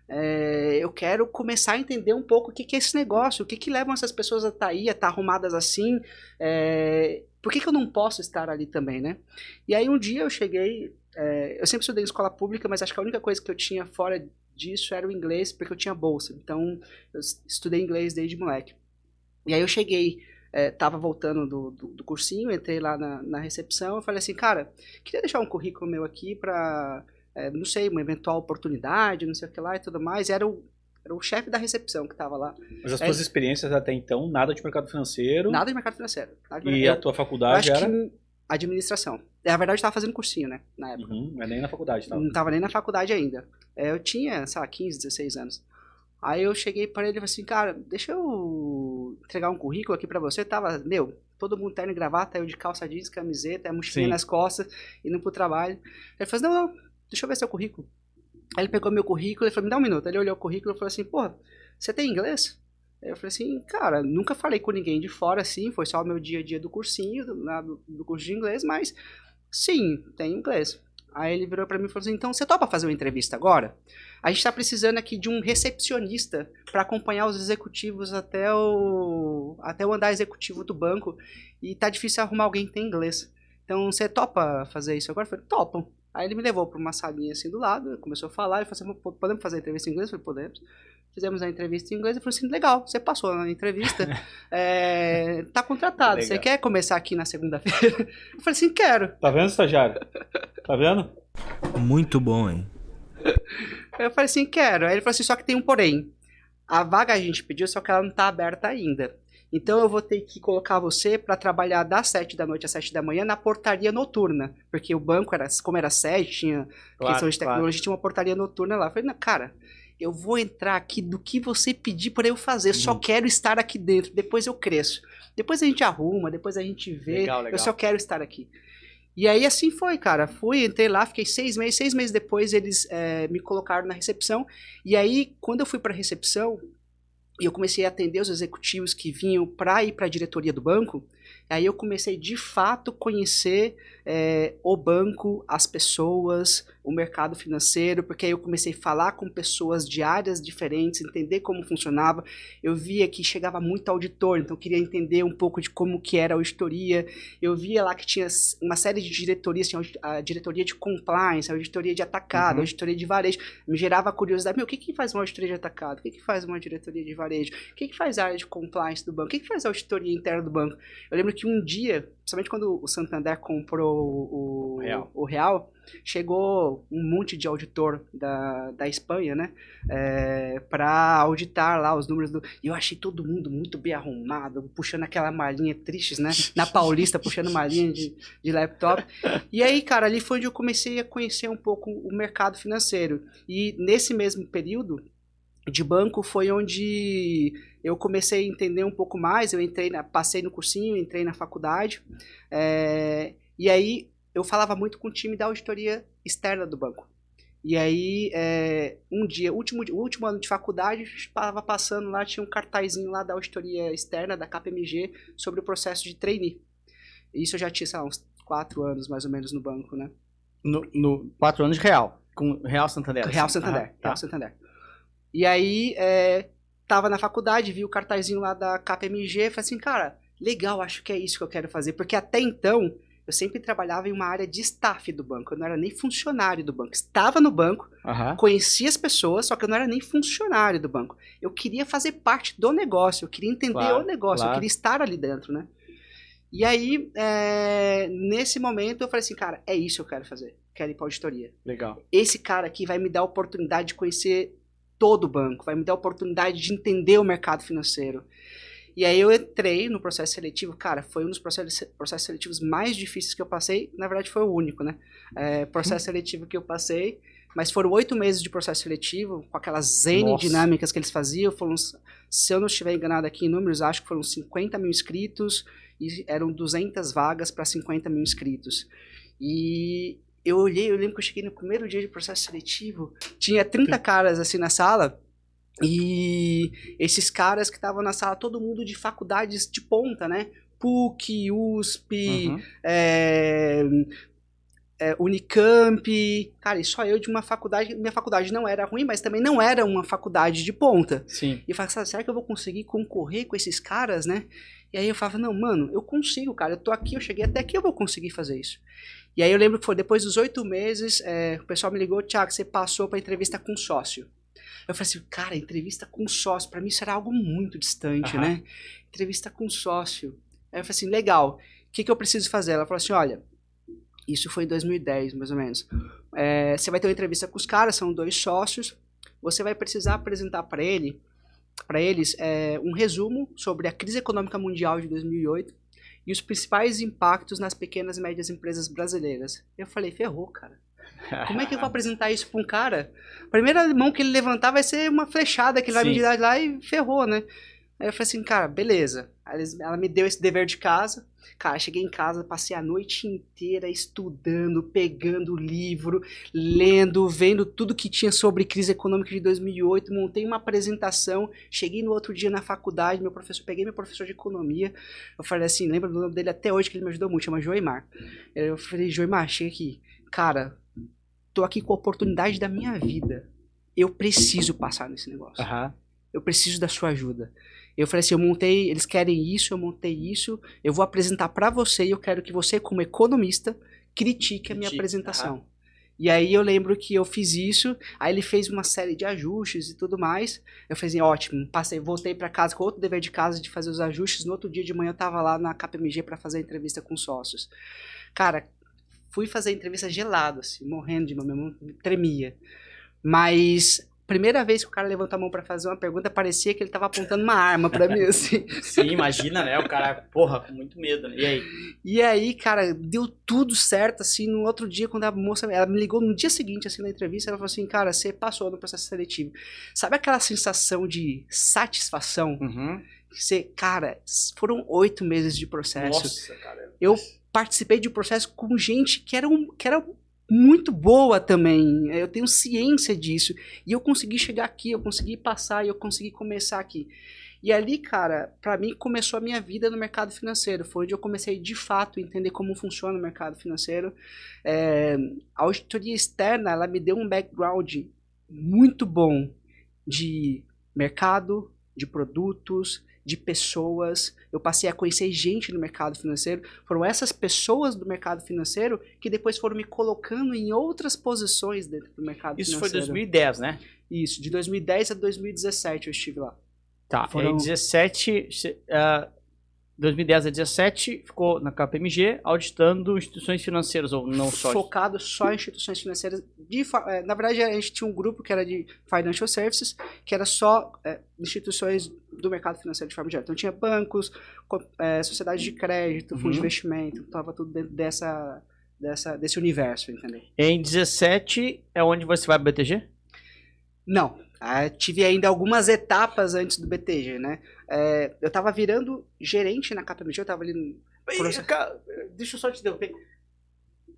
Speaker 4: É, eu quero começar a entender um pouco o que, que é esse negócio, o que, que levam essas pessoas a estar aí, a estar arrumadas assim. é, por que, que eu não posso estar ali também, né? E aí um dia eu cheguei, é, eu sempre estudei em escola pública, mas acho que a única coisa que eu tinha fora disso era o inglês, porque eu tinha bolsa. Então, eu estudei inglês desde moleque. E aí eu cheguei, é, tava voltando do, do, do cursinho, entrei lá na, na recepção, eu falei assim, cara, queria deixar um currículo meu aqui pra, é, não sei, uma eventual oportunidade, não sei o que lá e tudo mais. E era o, era o chefe da recepção que tava lá.
Speaker 2: Mas as
Speaker 4: É.
Speaker 2: tuas experiências até então, nada de mercado financeiro.
Speaker 4: Nada de mercado financeiro. De
Speaker 2: E
Speaker 4: mercado-
Speaker 2: a tua faculdade era?
Speaker 4: que administração. Na verdade, eu tava fazendo cursinho, né, na época.
Speaker 2: Uhum, não é nem na faculdade, tá?
Speaker 4: Não tava nem na faculdade ainda. É, eu tinha, sei lá, 15, 16 anos. Aí eu cheguei para ele e falei assim, cara, deixa eu entregar um currículo aqui para você. Tava, meu, todo mundo terno e gravata, eu de calça jeans, camiseta, mochilinha
Speaker 1: Sim.
Speaker 4: nas costas, indo pro trabalho. Ele falou assim, não, não, deixa eu ver seu currículo. Aí ele pegou meu currículo e falou, me dá um minuto. Ele olhou o currículo e falou assim, porra, você tem inglês? Eu falei assim, cara, nunca falei com ninguém de fora, assim, foi só o meu dia a dia do cursinho, do, do, curso de inglês, mas sim, tem inglês. Aí ele virou pra mim e falou assim, então você topa fazer uma entrevista agora? A gente tá precisando aqui de um recepcionista para acompanhar os executivos até o, até o andar executivo do banco e tá difícil arrumar alguém que tem inglês. Então você topa fazer isso agora? Eu falei, topam. Aí ele me levou pra uma salinha assim do lado, começou a falar, ele falou assim, podemos fazer a entrevista em inglês? Eu falei, podemos. Fizemos a entrevista em inglês e falou assim, legal, você passou na entrevista, [laughs] é, tá contratado, você
Speaker 2: Legal.
Speaker 4: quer começar aqui na segunda-feira? [laughs] Eu falei assim, quero.
Speaker 2: Tá vendo, estagiário? Tá vendo?
Speaker 5: Muito bom, hein?
Speaker 4: Eu falei assim, quero. Aí ele falou assim, só que tem um porém. A vaga a gente pediu, só que ela não tá aberta ainda. Então eu vou ter que colocar você para trabalhar das 7 da noite às 7 da manhã na portaria noturna. Porque o banco, era, como era sede, tinha
Speaker 1: Claro,
Speaker 4: questão de
Speaker 1: claro.
Speaker 4: tecnologia, tinha uma portaria noturna lá. Eu falei, cara, eu vou entrar aqui do que você pedir para eu fazer. Eu
Speaker 1: Uhum.
Speaker 4: só quero estar aqui dentro. Depois eu cresço. Depois a gente arruma, depois a gente vê.
Speaker 1: Legal, legal.
Speaker 4: Eu só quero estar aqui. E aí assim foi, cara. Fui, entrei lá, fiquei seis meses. Seis meses depois eles eh, me colocaram na recepção. E aí, quando eu fui para a recepção e eu comecei a atender os executivos que vinham para ir para a diretoria do banco, aí eu comecei de fato conhecer eh, o banco, as pessoas, o mercado financeiro, porque aí eu comecei a falar com pessoas de áreas diferentes, entender como funcionava. Eu via que chegava muito auditor, então eu queria entender um pouco de como que era a auditoria. Eu via lá que tinha uma série de diretorias, tinha a diretoria de compliance, a auditoria de atacado, a auditoria de varejo. Me gerava curiosidade, meu, o que que faz uma auditoria de atacado? O que que faz uma diretoria de varejo? O que que faz a área de compliance do banco? O que que faz a auditoria interna do banco? Eu lembro que um dia, principalmente quando o Santander comprou o,
Speaker 2: Real.
Speaker 4: o Real, chegou um monte de auditor da, da Espanha, né? É, para auditar lá os números do. E eu achei todo mundo muito bem arrumado, puxando aquela malinha tristes, né? Na Paulista, puxando malinha de, de laptop. E aí, cara, ali foi onde eu comecei a conhecer um pouco o mercado financeiro. E nesse mesmo período de banco foi onde eu comecei a entender um pouco mais. Eu entrei, na, passei no cursinho, entrei na faculdade. é, e aí eu falava muito com o time da auditoria externa do banco. E aí, é, um dia, último, o último ano de faculdade, estava passando lá, tinha um cartazinho lá da auditoria externa, da KPMG, sobre o processo de trainee. Isso eu já tinha, sei lá, uns quatro anos mais ou menos no banco, né?
Speaker 1: No, no quatro anos de real. Com Real Santander.
Speaker 4: Real
Speaker 1: assim.
Speaker 4: Santander.
Speaker 1: Ah, tá.
Speaker 4: Real Santander. E aí, é, tava na faculdade, vi o cartazinho lá da KPMG, falei assim, cara, legal, acho que é isso que eu quero fazer. Porque até então, eu sempre trabalhava em uma área de staff do banco. Eu não era nem funcionário do banco. Estava no banco,
Speaker 1: Aham.
Speaker 4: conhecia as pessoas, só que eu não era nem funcionário do banco. Eu queria fazer parte do negócio, eu queria entender
Speaker 1: Claro,
Speaker 4: o negócio,
Speaker 1: claro.
Speaker 4: eu queria estar ali dentro, né? E aí, é, nesse momento, eu falei assim, cara, é isso que eu quero fazer. Quero ir pra auditoria.
Speaker 1: Legal.
Speaker 4: Esse cara aqui vai me dar a oportunidade de conhecer todo o banco, vai me dar a oportunidade de entender o mercado financeiro. E aí eu entrei no processo seletivo, cara, foi um dos processos, processos seletivos mais difíceis que eu passei, na verdade foi o único, né? É, processo seletivo que eu passei, mas foram oito meses de processo seletivo, com aquelas N
Speaker 1: Nossa.
Speaker 4: dinâmicas que eles faziam, foram, se eu não estiver enganado aqui em números, acho que foram 50 mil inscritos, e eram 200 vagas para 50 mil inscritos. E eu olhei, eu lembro que eu cheguei no primeiro dia de processo seletivo, tinha 30 caras assim na sala, e esses caras que estavam na sala, todo mundo de faculdades de ponta, né? PUC, USP,
Speaker 1: Uhum.
Speaker 4: é, é, Unicamp, cara, e só eu de uma faculdade, minha faculdade não era ruim, mas também não era uma faculdade de ponta.
Speaker 1: Sim.
Speaker 4: E eu falava, será que eu vou conseguir concorrer com esses caras, né? E aí eu falava, não, mano, eu consigo, cara, eu tô aqui, eu cheguei até aqui, eu vou conseguir fazer isso. E aí eu lembro que foi depois dos oito meses, é, o pessoal me ligou, Thiago, você passou pra entrevista com sócio. Eu falei assim, cara, entrevista com sócio, pra mim isso era algo muito distante,
Speaker 1: Aham.
Speaker 4: né? Entrevista com sócio. Aí eu falei assim, legal, o que, que eu preciso fazer? Ela falou assim, olha, isso foi em 2010, mais ou menos. É, você vai ter uma entrevista com os caras, são dois sócios. Você vai precisar apresentar para ele, para eles, é, um resumo sobre a crise econômica mundial de 2008 e os principais impactos nas pequenas e médias empresas brasileiras. Eu falei, ferrou, cara. Como é que eu vou apresentar isso para um cara? A primeira mão que ele levantar vai ser uma flechada que ele vai
Speaker 1: Sim.
Speaker 4: me dar lá e ferrou, né? Aí eu falei assim, cara, beleza. Ela me deu esse dever de casa. Cara, cheguei em casa, passei a noite inteira estudando, pegando livro, lendo, vendo tudo que tinha sobre crise econômica de 2008, montei uma apresentação, cheguei no outro dia na faculdade, meu professor, peguei meu professor de economia, eu falei assim, lembro do nome dele até hoje, que ele me ajudou muito, chama Joimar. Eu falei, Joimar, chega aqui. Cara, tô aqui com a oportunidade da minha vida. Eu preciso passar nesse negócio
Speaker 1: Aham.
Speaker 4: eu preciso da sua ajuda. Eu falei assim, eu montei, eles querem isso, eu montei isso, eu vou apresentar pra você e eu quero que você, como economista, critique a minha
Speaker 1: Critique,
Speaker 4: apresentação. E aí eu lembro que eu fiz isso, aí ele fez uma série de ajustes e tudo mais. Eu falei assim, ótimo, passei, voltei pra casa com outro dever de casa de fazer os ajustes. No outro dia de manhã eu tava lá na KPMG pra fazer a entrevista com os sócios. Cara, fui fazer a entrevista gelado, assim, morrendo de mão tremia. Mas primeira vez que o cara levantou a mão pra fazer uma pergunta, parecia que ele tava apontando uma arma pra mim, [laughs] assim.
Speaker 1: Sim, imagina, né? O cara, porra, com muito medo, né? E aí?
Speaker 4: E aí, cara, deu tudo certo, assim, no outro dia, quando a moça, ela me ligou no dia seguinte, assim, na entrevista, ela falou assim, cara, você passou no processo seletivo. Sabe aquela sensação de satisfação?
Speaker 1: Uhum.
Speaker 4: Você, cara, foram oito meses de processo.
Speaker 1: Nossa, cara.
Speaker 4: Eu participei de um processo com gente que era, um, que era muito boa também. Eu tenho ciência disso. E eu consegui chegar aqui, eu consegui passar e eu consegui começar aqui. E ali, cara, pra mim começou a minha vida no mercado financeiro. Foi onde eu comecei de fato a entender como funciona o mercado financeiro. É, a auditoria externa, ela me deu um background muito bom de mercado, de produtos, de pessoas. Eu passei a conhecer gente no mercado financeiro. Foram essas pessoas do mercado financeiro que depois foram me colocando em outras posições dentro do mercado
Speaker 1: Isso foi
Speaker 4: financeiro.
Speaker 1: 2010, né?
Speaker 4: Isso, de 2010 a 2017 eu estive lá.
Speaker 1: Tá.
Speaker 4: Foram-
Speaker 1: E aí, 17. se- ah, 2010 a 17 ficou na KPMG auditando instituições financeiras, ou não só.
Speaker 4: Focado só em instituições financeiras. De, eh, na verdade, a gente tinha um grupo que era de Financial Services, que era só eh, instituições do mercado financeiro de forma geral. Então tinha bancos, co- eh, sociedades de crédito, fundo de
Speaker 1: Uhum.
Speaker 4: investimento, estava tudo dentro dessa, dessa, desse universo, entendeu?
Speaker 1: Em 17 é onde você vai pro BTG?
Speaker 4: Não. Ah, tive ainda algumas etapas antes do BTG, né? Eh, eu tava virando gerente na KPMG, eu tava ali no Processo-
Speaker 1: Ei, cara, Deixa eu só te interromper.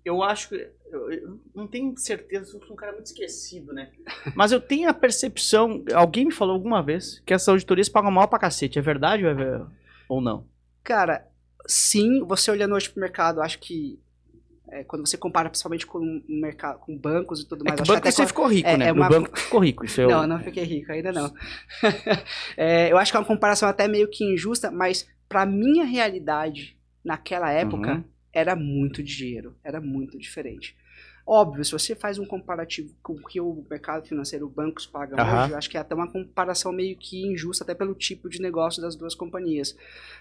Speaker 1: Eu acho que. Eu, eu não tenho certeza, eu sou um cara muito esquecido, né? [laughs] Mas eu tenho a percepção. Alguém me falou alguma vez que essas auditorias pagam mal pra cacete. É verdade ou, é- ou não?
Speaker 4: Cara, sim, você olhando hoje pro mercado, acho que É, quando você compara principalmente com mercado, com bancos e tudo
Speaker 1: É
Speaker 4: mais.
Speaker 1: que o
Speaker 4: acho
Speaker 1: banco
Speaker 4: até
Speaker 1: você ficou rico,
Speaker 4: é-
Speaker 1: né?
Speaker 4: é
Speaker 1: No
Speaker 4: uma-
Speaker 1: banco ficou rico. Isso eu... [laughs]
Speaker 4: Não, não fiquei rico, ainda não. [laughs] É, eu acho que é uma comparação até meio que injusta, mas pra minha realidade naquela época
Speaker 1: Uhum.
Speaker 4: era muito dinheiro, era muito diferente. Óbvio, se você faz um comparativo com o que o mercado financeiro, os bancos pagam
Speaker 1: Aham.
Speaker 4: hoje, eu acho que é até uma comparação meio que injusta, até pelo tipo de negócio das duas companhias.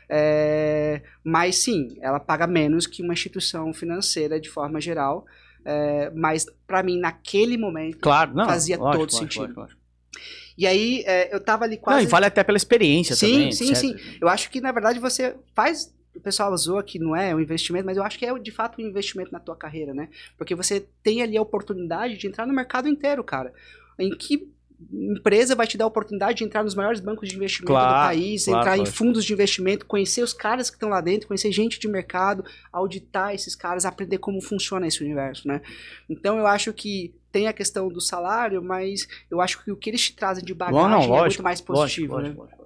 Speaker 4: É, mas sim, ela paga menos que uma instituição financeira de forma geral. é, mas pra mim, naquele momento,
Speaker 1: Claro, não.
Speaker 4: Fazia
Speaker 1: lógico,
Speaker 4: todo
Speaker 1: lógico,
Speaker 4: sentido.
Speaker 1: lógico.
Speaker 4: E aí, é, eu tava ali
Speaker 1: Não,
Speaker 4: quase.
Speaker 1: e vale até pela experiência
Speaker 4: sim,
Speaker 1: também.
Speaker 4: sim,
Speaker 1: etc.
Speaker 4: sim. Eu acho que, na verdade, você faz. O pessoal zoa que não é um investimento, mas eu acho que é de fato um investimento na tua carreira, né? Porque você tem ali a oportunidade de entrar no mercado inteiro, cara. Em que empresa vai te dar a oportunidade de entrar nos maiores bancos de investimento
Speaker 1: Claro,
Speaker 4: do país,
Speaker 1: claro,
Speaker 4: entrar em
Speaker 1: lógico.
Speaker 4: fundos de investimento, conhecer os caras que estão lá dentro, conhecer gente de mercado, auditar esses caras, aprender como funciona esse universo, né? Então eu acho que tem a questão do salário, mas eu acho que o que eles te trazem de bagagem
Speaker 1: Não, não,
Speaker 4: é
Speaker 1: lógico,
Speaker 4: muito mais positivo,
Speaker 1: lógico,
Speaker 4: né?
Speaker 1: lógico.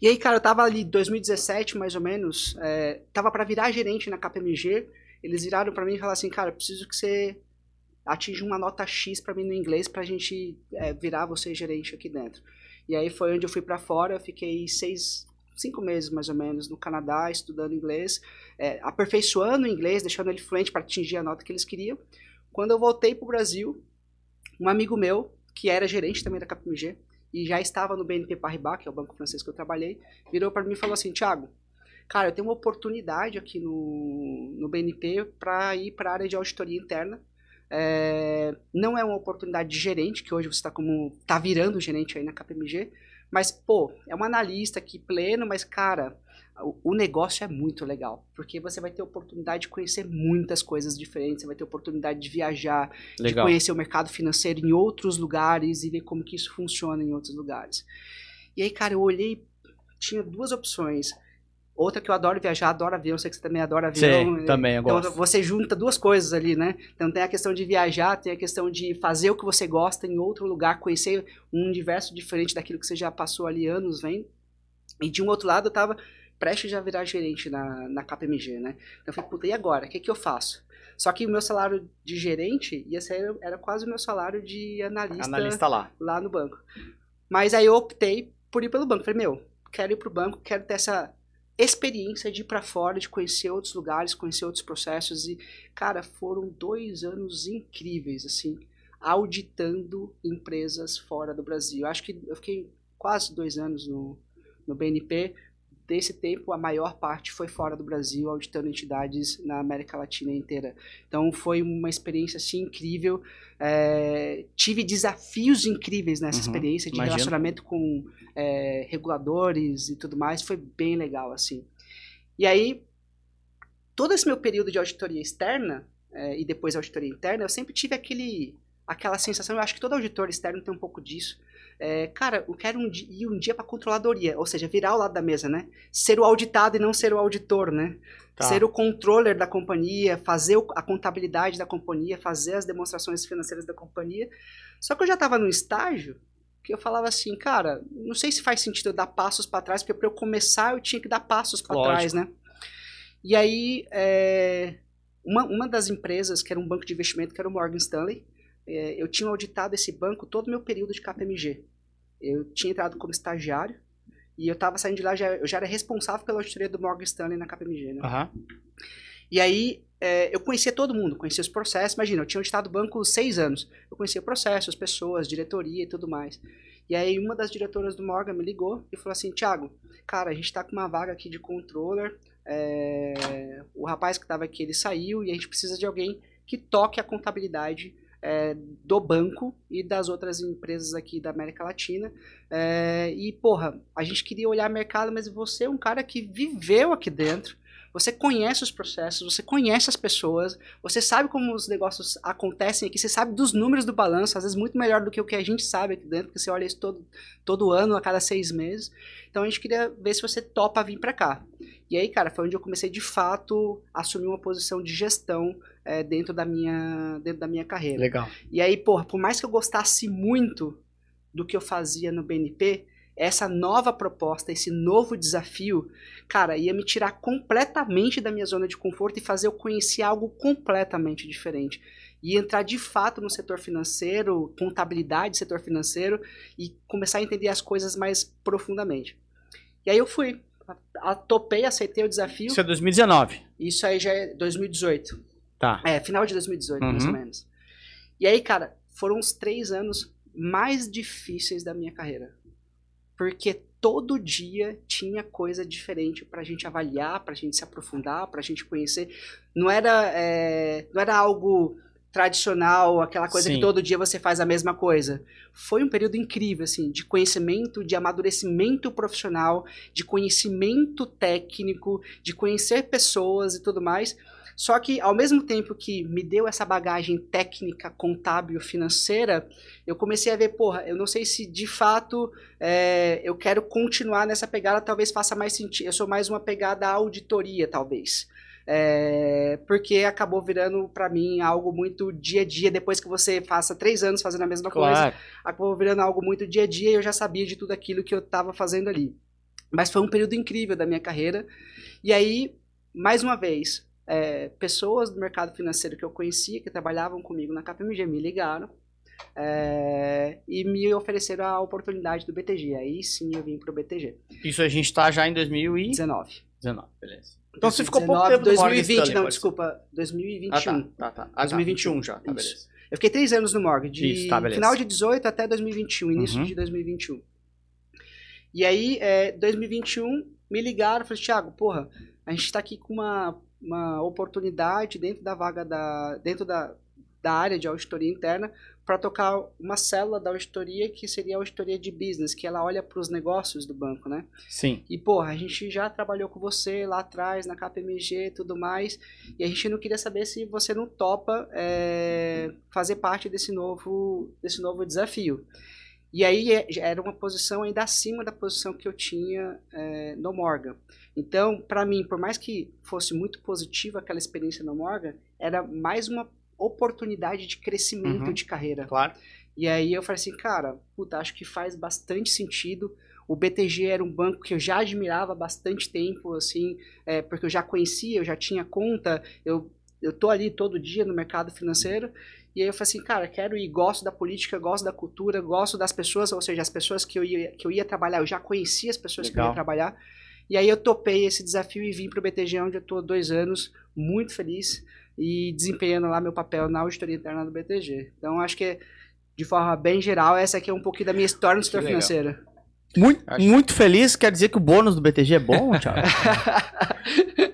Speaker 4: E aí, cara, eu tava ali 2017, mais ou menos, é, tava pra virar gerente na KPMG. Eles viraram pra mim e falaram assim, cara, preciso que você atinja uma nota X pra mim no inglês pra gente é, virar você gerente aqui dentro. E aí foi onde eu fui pra fora, eu fiquei seis, cinco meses mais ou menos no Canadá estudando inglês, é, aperfeiçoando o inglês, deixando ele fluente para atingir a nota que eles queriam. Quando eu voltei pro Brasil, um amigo meu, que era gerente também da KPMG, e já estava no BNP Paribas, que é o banco francês que eu trabalhei, virou para mim e falou assim, Thiago, cara, eu tenho uma oportunidade aqui no, no BNP para ir para a área de auditoria interna. É, não é uma oportunidade de gerente, que hoje você está como tá virando gerente aí na KPMG, mas pô, é um analista aqui pleno, mas cara, o, negócio é muito legal, porque você vai ter oportunidade de conhecer muitas coisas diferentes, você vai ter oportunidade de viajar, de
Speaker 1: Legal.
Speaker 4: conhecer o mercado financeiro em outros lugares e ver como que isso funciona em outros lugares. E aí, cara, eu olhei, tinha duas opções. Outra que eu adoro viajar, adoro avião, sei que você também adora avião.
Speaker 1: Sim, também eu
Speaker 4: Então
Speaker 1: gosto.
Speaker 4: você junta duas coisas ali, né? Então tem a questão de viajar, tem a questão de fazer o que você gosta em outro lugar, conhecer um universo diferente daquilo que você já passou ali anos vendo. E de um outro lado eu tava prestes a virar gerente na, na KPMG, né? Então eu falei, puta, e agora? O que que eu faço? Só que o meu salário de gerente ia ser, era quase o meu salário de analista,
Speaker 1: Analista lá.
Speaker 4: lá no banco. Mas aí eu optei por ir pelo banco. Falei, meu, quero ir pro banco, quero ter essa experiência de ir para fora, de conhecer outros lugares, conhecer outros processos e, cara, foram dois anos incríveis, assim, auditando empresas fora do Brasil. Acho que eu fiquei quase dois anos no, no BNP. Desse tempo, a maior parte foi fora do Brasil, auditando entidades na América Latina inteira. Então, foi uma experiência assim incrível. É, tive desafios incríveis nessa
Speaker 1: Uhum,
Speaker 4: experiência de
Speaker 1: imagino.
Speaker 4: relacionamento com é, reguladores e tudo mais. Foi bem legal, assim. E aí, todo esse meu período de auditoria externa é, e depois auditoria interna, eu sempre tive aquele, aquela sensação, eu acho que todo auditor externo tem um pouco disso. É, cara, eu quero um di- ir um dia para controladoria, ou seja, virar ao lado da mesa, né? Ser o auditado e não ser o auditor, né?
Speaker 1: Tá.
Speaker 4: Ser o controller da companhia, fazer o- a contabilidade da companhia, fazer as demonstrações financeiras da companhia. Só que eu já estava num estágio que eu falava assim, cara, não sei se faz sentido eu dar passos para trás, porque para eu começar eu tinha que dar passos para trás, né? E aí, é, uma, uma das empresas, que era um banco de investimento, que era o Morgan Stanley, eu tinha auditado esse banco todo o meu período de KPMG. Eu tinha entrado como estagiário e eu estava saindo de lá, já, eu já era responsável pela auditoria do Morgan Stanley na KPMG, né?
Speaker 1: Aham.
Speaker 4: E aí, é, eu conhecia todo mundo, conhecia os processos. Imagina, eu tinha auditado o banco seis anos. Eu conhecia processos, pessoas, diretoria e tudo mais. E aí, uma das diretoras do Morgan me ligou e falou assim: Thiago, cara, a gente tá com uma vaga aqui de controller. é, o rapaz que estava aqui, ele saiu e a gente precisa de alguém que toque a contabilidade é, do banco e das outras empresas aqui da América Latina. É, e, porra, a gente queria olhar mercado, mas você é um cara que viveu aqui dentro. Você conhece os processos, você conhece as pessoas, você sabe como os negócios acontecem aqui, você sabe dos números do balanço, às vezes muito melhor do que o que a gente sabe aqui dentro, porque você olha isso todo, todo ano, a cada seis meses. Então a gente queria ver se você topa vir para cá. E aí, cara, foi onde eu comecei de fato a assumir uma posição de gestão é, dentro, da minha, dentro da minha carreira.
Speaker 1: Legal.
Speaker 4: E aí, porra, por mais que eu gostasse muito do que eu fazia no BNP, essa nova proposta, esse novo desafio, cara, ia me tirar completamente da minha zona de conforto e fazer eu conhecer algo completamente diferente. E entrar de fato no setor financeiro, contabilidade, setor financeiro, e começar a entender as coisas mais profundamente. E aí eu fui, a- a- topei, aceitei o desafio.
Speaker 1: Isso é 2019.
Speaker 4: Isso aí já é 2018.
Speaker 1: Tá.
Speaker 4: É, final de 2018, mais ou
Speaker 1: Uhum.
Speaker 4: menos. E aí, cara, foram os três anos mais difíceis da minha carreira. Porque todo dia tinha coisa diferente pra gente avaliar, pra gente se aprofundar, pra gente conhecer. Não era, é, não era algo tradicional, aquela coisa
Speaker 1: Sim.
Speaker 4: que todo dia você faz a mesma coisa. Foi um período incrível, assim, de conhecimento, de amadurecimento profissional, de conhecimento técnico, de conhecer pessoas e tudo mais. Só que, ao mesmo tempo que me deu essa bagagem técnica, contábil, financeira, eu comecei a ver, porra, eu não sei se de fato é, eu quero continuar nessa pegada, talvez faça mais sentido. Eu sou mais uma pegada auditoria, talvez. É, porque acabou virando pra mim algo muito dia a dia. Depois que você passa três anos fazendo a mesma coisa,
Speaker 1: Claro.
Speaker 4: acabou virando algo muito dia a dia e eu já sabia de tudo aquilo que eu estava fazendo ali. Mas foi um período incrível da minha carreira. E aí, mais uma vez, é, pessoas do mercado financeiro que eu conhecia, que trabalhavam comigo na KPMG, me ligaram é, e me ofereceram a oportunidade do BTG. Aí sim eu vim pro BTG.
Speaker 1: Isso a gente tá já em 2019,
Speaker 4: 19.
Speaker 1: beleza. Então você ficou pouco
Speaker 4: 19,
Speaker 1: tempo no Morgan
Speaker 4: 2020,
Speaker 1: Stanley,
Speaker 4: não, desculpa, 2021.
Speaker 1: Ah, tá, tá, tá. Ah, 2021 já, tá,
Speaker 4: Isso.
Speaker 1: beleza.
Speaker 4: Eu fiquei três anos no Morgan, de
Speaker 1: Isso, tá,
Speaker 4: final de 18 até 2021, início
Speaker 1: Uhum.
Speaker 4: de 2021. E aí, é, 2021, me ligaram, falaram, Thiago, porra, a gente tá aqui com uma, uma oportunidade dentro da vaga da. dentro da, da área de auditoria interna para tocar uma célula da auditoria que seria a auditoria de business, que ela olha para os negócios do banco, né?
Speaker 1: Sim.
Speaker 4: E, porra, a gente já trabalhou com você lá atrás, na KPMG e tudo mais, e a gente não queria saber se você não topa é, fazer parte desse novo, desse novo desafio. E aí é, era uma posição ainda acima da posição que eu tinha é, no Morgan. Então, para mim, por mais que fosse muito positiva aquela experiência no Morgan, era mais uma oportunidade de crescimento
Speaker 1: Uhum.
Speaker 4: de carreira.
Speaker 1: Claro.
Speaker 4: E aí eu falei assim, cara, puta, acho que faz bastante sentido. O BTG era um banco que eu já admirava há bastante tempo, assim, é, porque eu já conhecia, eu já tinha conta, eu, eu tô ali todo dia no mercado financeiro. E aí eu falei assim, cara, quero ir, gosto da política, gosto da cultura, gosto das pessoas, ou seja, as pessoas que eu ia, que eu ia trabalhar, eu já conhecia as pessoas que eu
Speaker 1: Legal.
Speaker 4: ia trabalhar. E aí eu topei esse desafio e vim pro BTG, onde eu há dois anos, muito feliz e desempenhando lá meu papel na auditoria interna do BTG. Então acho que de forma bem geral, essa aqui é um pouquinho da minha história no setor
Speaker 3: legal.
Speaker 4: financeiro.
Speaker 1: Muito,
Speaker 3: Acho-
Speaker 1: muito feliz, quer dizer que o bônus do BTG é bom, Thiago? [laughs]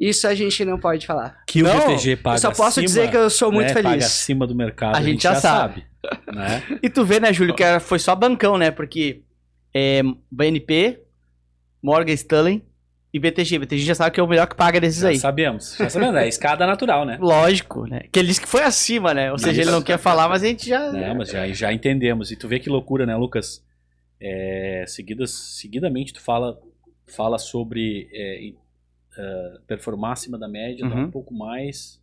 Speaker 4: Isso a gente não pode falar.
Speaker 2: Que
Speaker 1: Não,
Speaker 2: o BTG paga
Speaker 4: eu só posso
Speaker 2: acima,
Speaker 4: dizer que eu sou muito
Speaker 2: né, Paga
Speaker 4: feliz.
Speaker 2: acima do mercado,
Speaker 1: A gente já sabe.
Speaker 2: né? [laughs]
Speaker 1: e tu vê, né, Júlio, que era- foi só bancão, né? Porque é, BNP, Morgan Stanley e BTG. BTG já sabe que é o melhor que paga desses
Speaker 2: Já
Speaker 1: aí.
Speaker 2: sabemos. Já sabemos. É a escada natural, né? [laughs]
Speaker 1: Lógico, né? Que ele disse que foi acima, né? Ou seja, ele não quer falar, mas a gente já.
Speaker 2: Não, mas já, já entendemos. E tu vê que loucura, né, Lucas? É, seguidas, seguidamente tu fala, fala sobre é, é, performar acima da média, dar
Speaker 1: Uhum.
Speaker 2: um pouco mais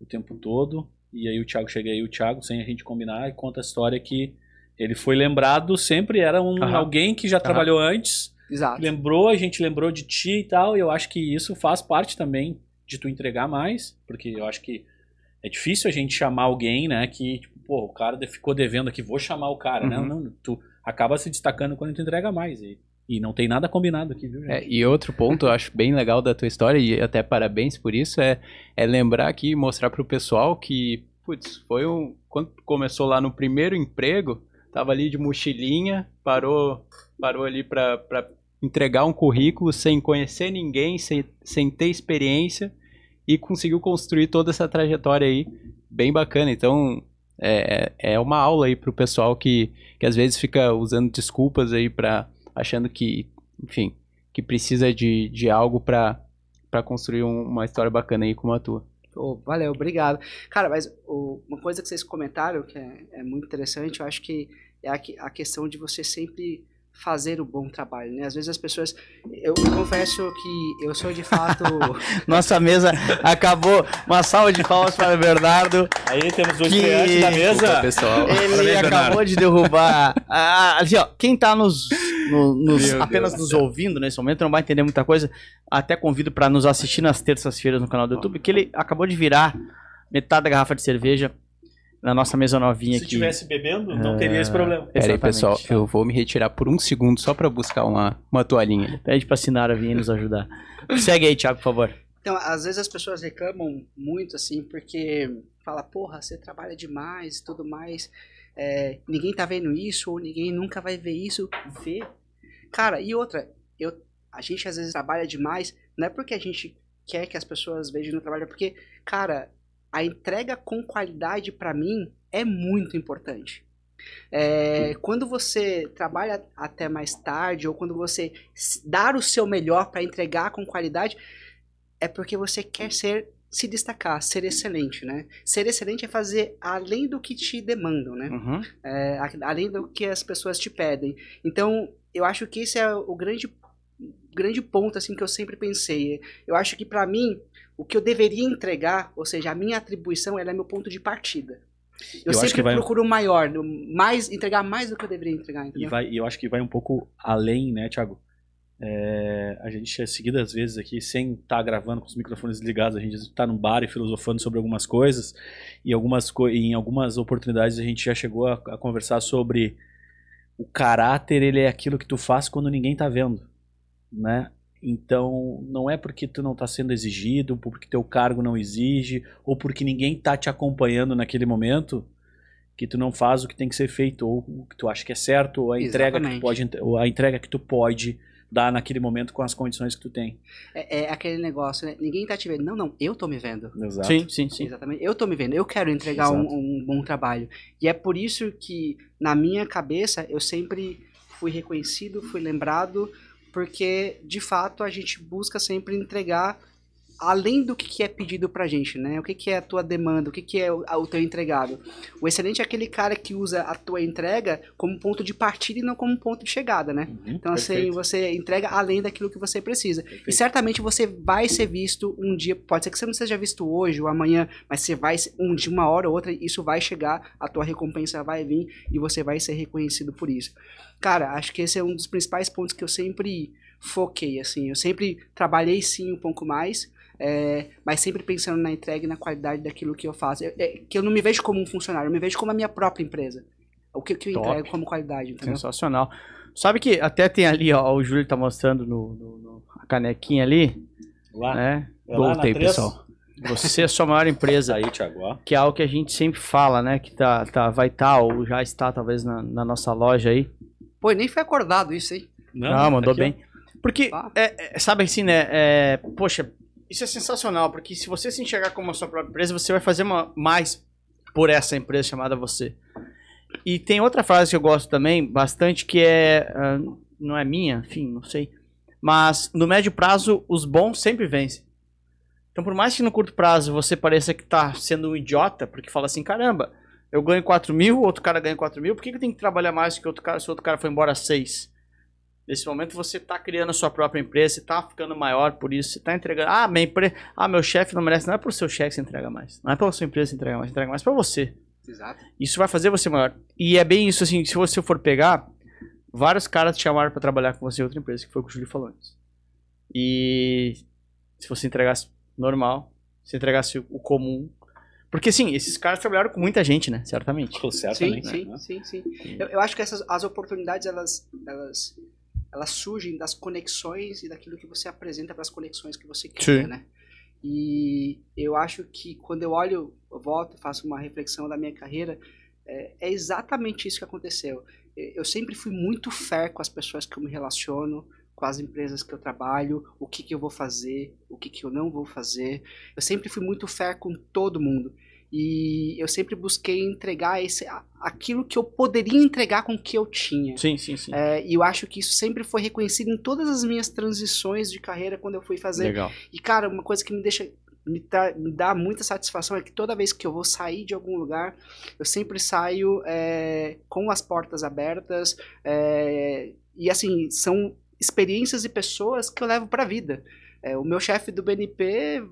Speaker 2: o tempo todo. E aí o Thiago chega aí, o Thiago, sem a gente combinar, e conta a história que ele foi lembrado, sempre era um,
Speaker 1: Aham.
Speaker 2: alguém que já trabalhou antes,
Speaker 4: Exato.
Speaker 2: lembrou, a gente lembrou de ti e tal, e eu acho que isso faz parte também de tu entregar mais, porque eu acho que é difícil a gente chamar alguém, né, que, tipo, pô, o cara ficou devendo aqui, vou chamar o cara, né?
Speaker 1: Uhum.
Speaker 2: Não, tu acaba se destacando quando tu entrega mais, e, e não tem nada combinado aqui, viu, gente?
Speaker 3: É, e outro ponto eu acho bem legal da tua história, e até parabéns por isso, é, é lembrar aqui e mostrar pro pessoal que, putz, foi um. Quando começou lá no primeiro emprego, tava ali de mochilinha, parou, parou ali pra entregar um currículo sem conhecer ninguém, sem, sem ter experiência, e conseguiu construir toda essa trajetória aí, bem bacana. Então, é, é uma aula aí pro pessoal que, que às vezes fica usando desculpas aí para achando que, enfim, que precisa de, de algo para construir um- uma história bacana aí como a tua.
Speaker 4: Pô, valeu, obrigado. Cara, mas o- uma coisa que vocês comentaram que é, é muito interessante, eu acho que é a, a questão de você sempre fazer o bom trabalho, né? Às vezes as pessoas... Eu confesso que eu sou de fato... [laughs]
Speaker 1: Nossa mesa acabou. Uma salva de palmas para o Bernardo.
Speaker 2: Aí temos dois
Speaker 1: Que-
Speaker 2: da mesa.
Speaker 3: pessoal.
Speaker 1: Ele
Speaker 2: Parabéns,
Speaker 1: acabou
Speaker 2: Bernardo.
Speaker 1: de derrubar. Ah, assim, ó, quem tá nos, no- nos- apenas
Speaker 3: Deus
Speaker 1: nos ouvindo nesse momento, não vai entender muita coisa. Até convido para nos assistir nas terças-feiras no canal do YouTube, que ele acabou de virar metade da garrafa de cerveja na nossa mesa novinha
Speaker 2: Se
Speaker 1: aqui.
Speaker 2: tivesse bebendo, não teria esse problema.
Speaker 3: Pera aí,
Speaker 1: Exatamente.
Speaker 3: pessoal, eu vou me retirar por um segundo só pra buscar uma, uma toalhinha.
Speaker 1: Pede pra Sinara vir nos ajudar. [laughs] Segue aí, Thiago, por favor.
Speaker 4: Então, às vezes as pessoas reclamam muito, assim, porque fala, porra, você trabalha demais e tudo mais, é, ninguém tá vendo isso, ou ninguém nunca vai ver isso, vê. Cara, e outra, eu, a gente às vezes trabalha demais, não é porque a gente quer que as pessoas vejam no trabalho, é porque, cara, a entrega com qualidade pra mim é muito importante. É, quando você trabalha até mais tarde, ou quando você dar o seu melhor pra entregar com qualidade, é porque você quer ser se destacar, ser excelente, né? Ser excelente é fazer além do que te demandam, né?
Speaker 1: Uhum.
Speaker 4: É, além do que as pessoas te pedem. Então, eu acho que esse é o grande grande ponto assim que eu sempre pensei. Eu acho que pra mim o que eu deveria entregar, ou seja, a minha atribuição, ela é meu ponto de partida. Eu,
Speaker 2: Eu
Speaker 4: sempre
Speaker 2: que vai-
Speaker 4: procuro o maior, mais entregar mais do que eu deveria entregar,
Speaker 2: E,
Speaker 4: entendeu?
Speaker 2: vai, e eu acho que vai um pouco além, né, Thiago? É, a gente é seguidas vezes aqui, sem estar gravando com os microfones ligados, a gente está num bar e filosofando sobre algumas coisas, e algumas co em algumas oportunidades a gente já chegou a, a conversar sobre o caráter, ele é aquilo que tu faz quando ninguém tá vendo, né? Então, não é porque tu não tá sendo exigido, porque teu cargo não exige, ou porque ninguém tá te acompanhando naquele momento, que tu não faz o que tem que ser feito, ou o que tu acha que é certo, ou a entrega que tu pode, ou a entrega que tu pode dar naquele momento com as condições que tu tem.
Speaker 4: É, é aquele negócio, né? Ninguém tá te vendo. Não, não, eu tô me vendo.
Speaker 2: Exato.
Speaker 1: Sim, sim, sim.
Speaker 4: Exatamente. Eu tô me vendo, eu quero entregar um, um bom trabalho. E é por isso que, na minha cabeça, eu sempre fui reconhecido, fui lembrado, porque, de fato, a gente busca sempre entregar além do que é pedido pra gente, né? O que, que é a tua demanda, o que, que é o, o teu entregado. O excelente é aquele cara que usa a tua entrega como ponto de partida e não como ponto de chegada, né?
Speaker 2: Uhum,
Speaker 4: Então, assim, você entrega além daquilo que você precisa. E
Speaker 2: perfeito.
Speaker 4: certamente você vai ser visto um dia, pode ser que você não seja visto hoje ou amanhã, mas você vai, um dia, uma hora ou outra, isso vai chegar, a tua recompensa vai vir e você vai ser reconhecido por isso. Cara, acho que esse é um dos principais pontos que eu sempre foquei, assim, eu sempre trabalhei sim um pouco mais, é, mas sempre pensando na entrega e na qualidade daquilo que eu faço. Eu- é, que eu não me vejo como um funcionário, eu me vejo como a minha própria empresa. O que, que eu
Speaker 1: Top.
Speaker 4: entrego como qualidade, entendeu?
Speaker 1: Sensacional. Sabe que até tem ali, ó, o Júlio tá mostrando no, no- no- a canequinha ali,
Speaker 2: Lá,
Speaker 1: né?
Speaker 2: é
Speaker 3: Voltei, pessoal.
Speaker 1: Você é a sua maior empresa. [laughs]
Speaker 2: Aí, Thiago, ó.
Speaker 1: que é algo que a gente sempre fala, né? Que tá, tá, vai estar ou já está talvez na, na nossa loja aí.
Speaker 4: Pô, nem foi acordado isso, hein?
Speaker 1: Não, mandou
Speaker 2: aqui, ó.
Speaker 1: bem. Porque,
Speaker 4: Ah.
Speaker 1: é, é, sabe assim, né? é, poxa, isso é sensacional, porque se você se enxergar como a sua própria empresa, você vai fazer uma- mais por essa empresa chamada você. E tem outra frase que eu gosto também bastante, que é. ah, não é minha, enfim, não sei. Mas no médio prazo, os bons sempre vencem. Então, por mais que no curto prazo você pareça que tá sendo um idiota, porque fala assim, caramba, eu ganho 4 mil, outro cara ganha 4 mil, por que que eu tenho que trabalhar mais que outro cara se outro cara foi embora 6? Nesse momento você está criando a sua própria empresa, você está ficando maior por isso, você está entregando. Ah, minha empre... ah, meu chefe não merece. Não é pro seu chefe que você entrega mais. Não é pela sua empresa que você entrega mais, você entrega mais para você.
Speaker 4: Exato.
Speaker 1: Isso vai fazer você maior. E é bem isso, assim, se você for pegar, vários caras te chamaram para trabalhar com você em outra empresa, que foi o que o Júlio falou antes. E se você entregasse normal, se entregasse o comum. Porque, sim, esses caras trabalharam com muita gente, né? Certamente.
Speaker 2: Pô,
Speaker 4: Sim,
Speaker 2: certamente,
Speaker 4: sim,
Speaker 2: né?
Speaker 4: sim, sim. Eu, eu acho que essas as oportunidades elas, elas, elas surgem das conexões e daquilo que você apresenta para as conexões que você cria,
Speaker 1: Sim.
Speaker 4: né? E eu acho que quando eu olho, eu volto, faço uma reflexão da minha carreira, é, é exatamente isso que aconteceu. Eu eu sempre fui muito fair com as pessoas que eu me relaciono, com as empresas que eu trabalho, o que, que eu vou fazer, o que, que eu não vou fazer. Eu sempre fui muito fair com todo mundo. E eu sempre busquei entregar esse, aquilo que eu poderia entregar com o que eu tinha.
Speaker 1: Sim, sim, sim.
Speaker 4: É, e eu acho que isso sempre foi reconhecido em todas as minhas transições de carreira quando eu fui fazer.
Speaker 1: Legal.
Speaker 4: E, cara, uma coisa que me deixa. Me, tra- me dá muita satisfação é que toda vez que eu vou sair de algum lugar, eu sempre saio é, com as portas abertas. é, e, assim, são experiências e pessoas que eu levo pra vida. É, o meu chefe do BNP,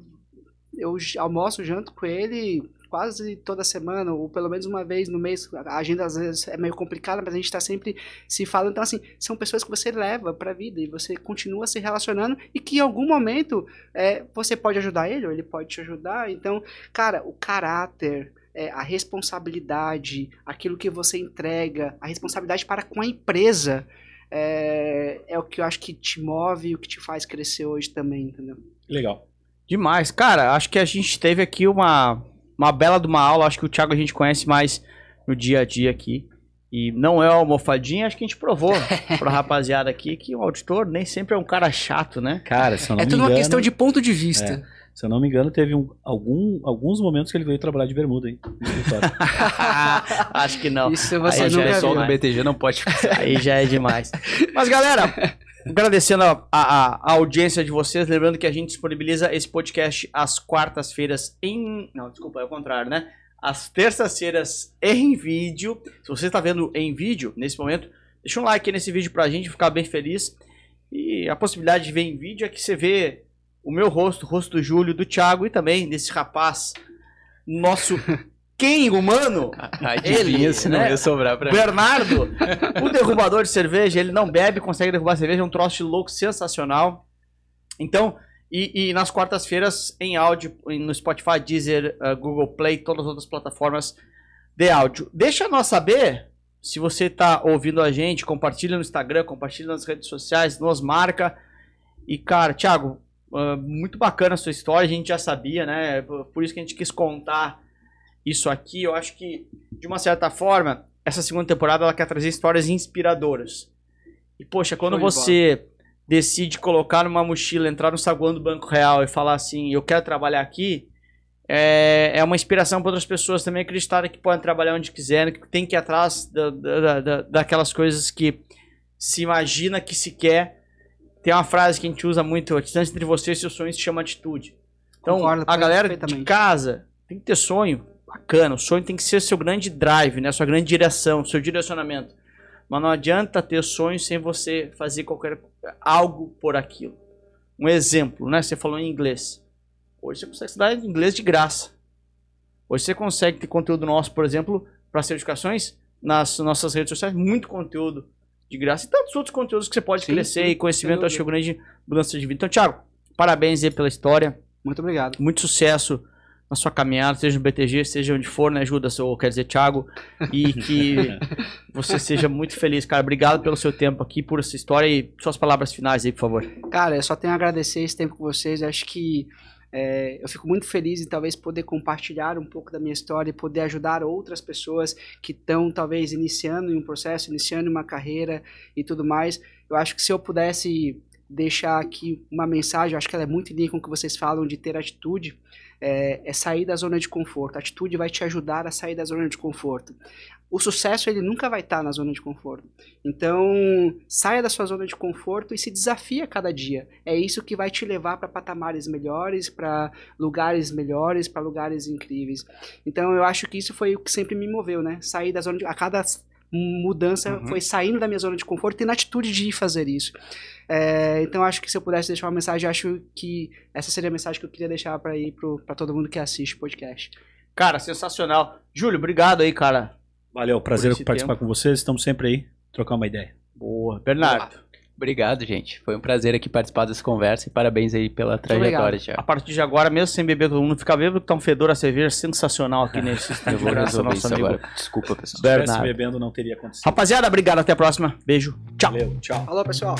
Speaker 4: eu almoço, janto com ele quase toda semana, ou pelo menos uma vez no mês. A agenda às vezes é meio complicada, mas a gente está sempre se falando. Então, assim, são pessoas que você leva para a vida e você continua se relacionando e que em algum momento é, você pode ajudar ele ou ele pode te ajudar. Então, cara, o caráter, é, a responsabilidade, aquilo que você entrega, a responsabilidade para com a empresa. É, é o que eu acho que te move e o que te faz crescer hoje também, entendeu?
Speaker 2: Legal.
Speaker 1: Demais. Cara, acho que a gente teve aqui uma, uma bela de uma aula. Acho que o Thiago a gente conhece mais no dia a dia aqui. E não é uma almofadinha, acho que a gente provou [laughs] pra rapaziada aqui que o auditor nem sempre é um cara chato, né?
Speaker 2: Cara, se eu não
Speaker 4: É
Speaker 2: me
Speaker 4: tudo uma questão de ponto de vista.
Speaker 2: Se eu não me engano, teve um- algum, alguns momentos que ele veio trabalhar de bermuda, hein? [laughs] [laughs]
Speaker 1: acho que não.
Speaker 4: Isso
Speaker 1: Aí
Speaker 4: você
Speaker 1: já
Speaker 3: o
Speaker 1: é
Speaker 3: do BTG não pode
Speaker 1: Aí já é demais. [laughs] Mas galera, agradecendo a, a- a audiência de vocês, lembrando que a gente disponibiliza esse podcast às quartas-feiras em. Não, desculpa, é o contrário, né? Às terças-feiras em vídeo. Se você está vendo em vídeo nesse momento, deixa um like aí nesse vídeo pra gente ficar bem feliz. E a possibilidade de ver em vídeo é que você vê o meu rosto, o rosto do Júlio, do Thiago e também desse rapaz, nosso [laughs] quem humano,
Speaker 3: Adivinha
Speaker 1: Ele,
Speaker 3: se não
Speaker 1: né?
Speaker 3: ia sobrar pra mim.
Speaker 1: Bernardo, o derrubador de cerveja, ele não bebe, consegue derrubar cerveja, é um troço de louco sensacional. Então, e, e nas quartas-feiras em áudio, no Spotify, Deezer, uh, Google Play, todas as outras plataformas de áudio. Deixa nós saber se você está ouvindo a gente, compartilha no Instagram, compartilha nas redes sociais, nos marca. E, cara, Thiago, uh, muito bacana a sua história, a gente já sabia, né? Por isso que a gente quis contar isso aqui. Eu acho que, de uma certa forma, essa segunda temporada ela quer trazer histórias inspiradoras. E, poxa, quando você decide colocar numa mochila, entrar no saguão do Banco Real e falar assim, eu quero trabalhar aqui, é, é uma inspiração para outras pessoas também acreditarem que podem trabalhar onde quiserem, que tem que ir atrás da, da, da- daquelas coisas que se imagina que se quer. Tem uma frase que a gente usa muito, a distância entre você e seus sonhos se chama atitude. Então,
Speaker 4: Concordo
Speaker 1: a galera de casa tem que ter sonho bacana. O sonho tem que ser seu grande drive, né? Sua grande direção, seu direcionamento. Mas não adianta ter sonho sem você fazer qualquer algo por aquilo. Um exemplo, né? Você falou em inglês. Hoje você consegue estudar inglês de graça. Hoje você consegue ter conteúdo nosso, por exemplo, para certificações nas nossas redes sociais, muito conteúdo de graça e tantos outros conteúdos que você pode
Speaker 4: Sim,
Speaker 1: crescer
Speaker 4: sim,
Speaker 1: e conhecimento, acho que é uma grande mudança de vida. Então, Thiago, parabéns aí pela história
Speaker 4: Muito obrigado.
Speaker 1: muito sucesso na sua caminhada, seja no BTG, seja onde for, né, ajuda, ou quer dizer, Thiago, e que [laughs] você seja muito feliz, cara. Obrigado pelo seu tempo aqui, por essa história e suas palavras finais aí, por favor.
Speaker 4: Cara, eu só tenho a agradecer esse tempo com vocês. Acho que é, eu fico muito feliz em talvez poder compartilhar um pouco da minha história e poder ajudar outras pessoas que estão talvez iniciando um processo, iniciando uma carreira e tudo mais. Eu acho que se eu pudesse deixar aqui uma mensagem, eu acho que ela é muito em linha com o que vocês falam de ter atitude, é, é sair da zona de conforto. A atitude vai te ajudar a sair da zona de conforto. O sucesso ele nunca vai estar na zona de conforto. Então, saia da sua zona de conforto e se desafie a cada dia. É isso que vai te levar para patamares melhores, para lugares melhores, para lugares incríveis. Então, eu acho que isso foi o que sempre me moveu, né? Sair da zona de a cada mudança
Speaker 1: Uhum.
Speaker 4: foi saindo da minha zona de conforto e na atitude de ir fazer isso. É, então, acho que se eu pudesse deixar uma mensagem, acho que essa seria a mensagem que eu queria deixar para ir para todo mundo que assiste o podcast.
Speaker 1: Cara, sensacional. Júlio, obrigado aí, cara.
Speaker 2: Valeu, prazer participar
Speaker 1: tempo.
Speaker 2: com vocês. Estamos sempre aí, trocar uma ideia.
Speaker 1: Boa. Bernardo,
Speaker 3: Obrigado, gente. Foi um prazer aqui participar dessa conversa e parabéns aí pela trajetória,
Speaker 4: obrigado.
Speaker 1: a
Speaker 3: Thiago.
Speaker 1: partir de agora, mesmo sem beber, todo mundo fica bêbado, tá um fedor a cerveja sensacional aqui nesse [laughs]
Speaker 3: Eu vou resolver
Speaker 1: nosso
Speaker 3: isso
Speaker 1: amigo
Speaker 3: agora. Desculpa, pessoal.
Speaker 2: Se estivesse
Speaker 1: Bernardo.
Speaker 2: bebendo, não teria acontecido.
Speaker 1: Rapaziada, obrigado, até a próxima. Beijo. Tchau.
Speaker 2: Valeu, tchau.
Speaker 4: Falou, pessoal!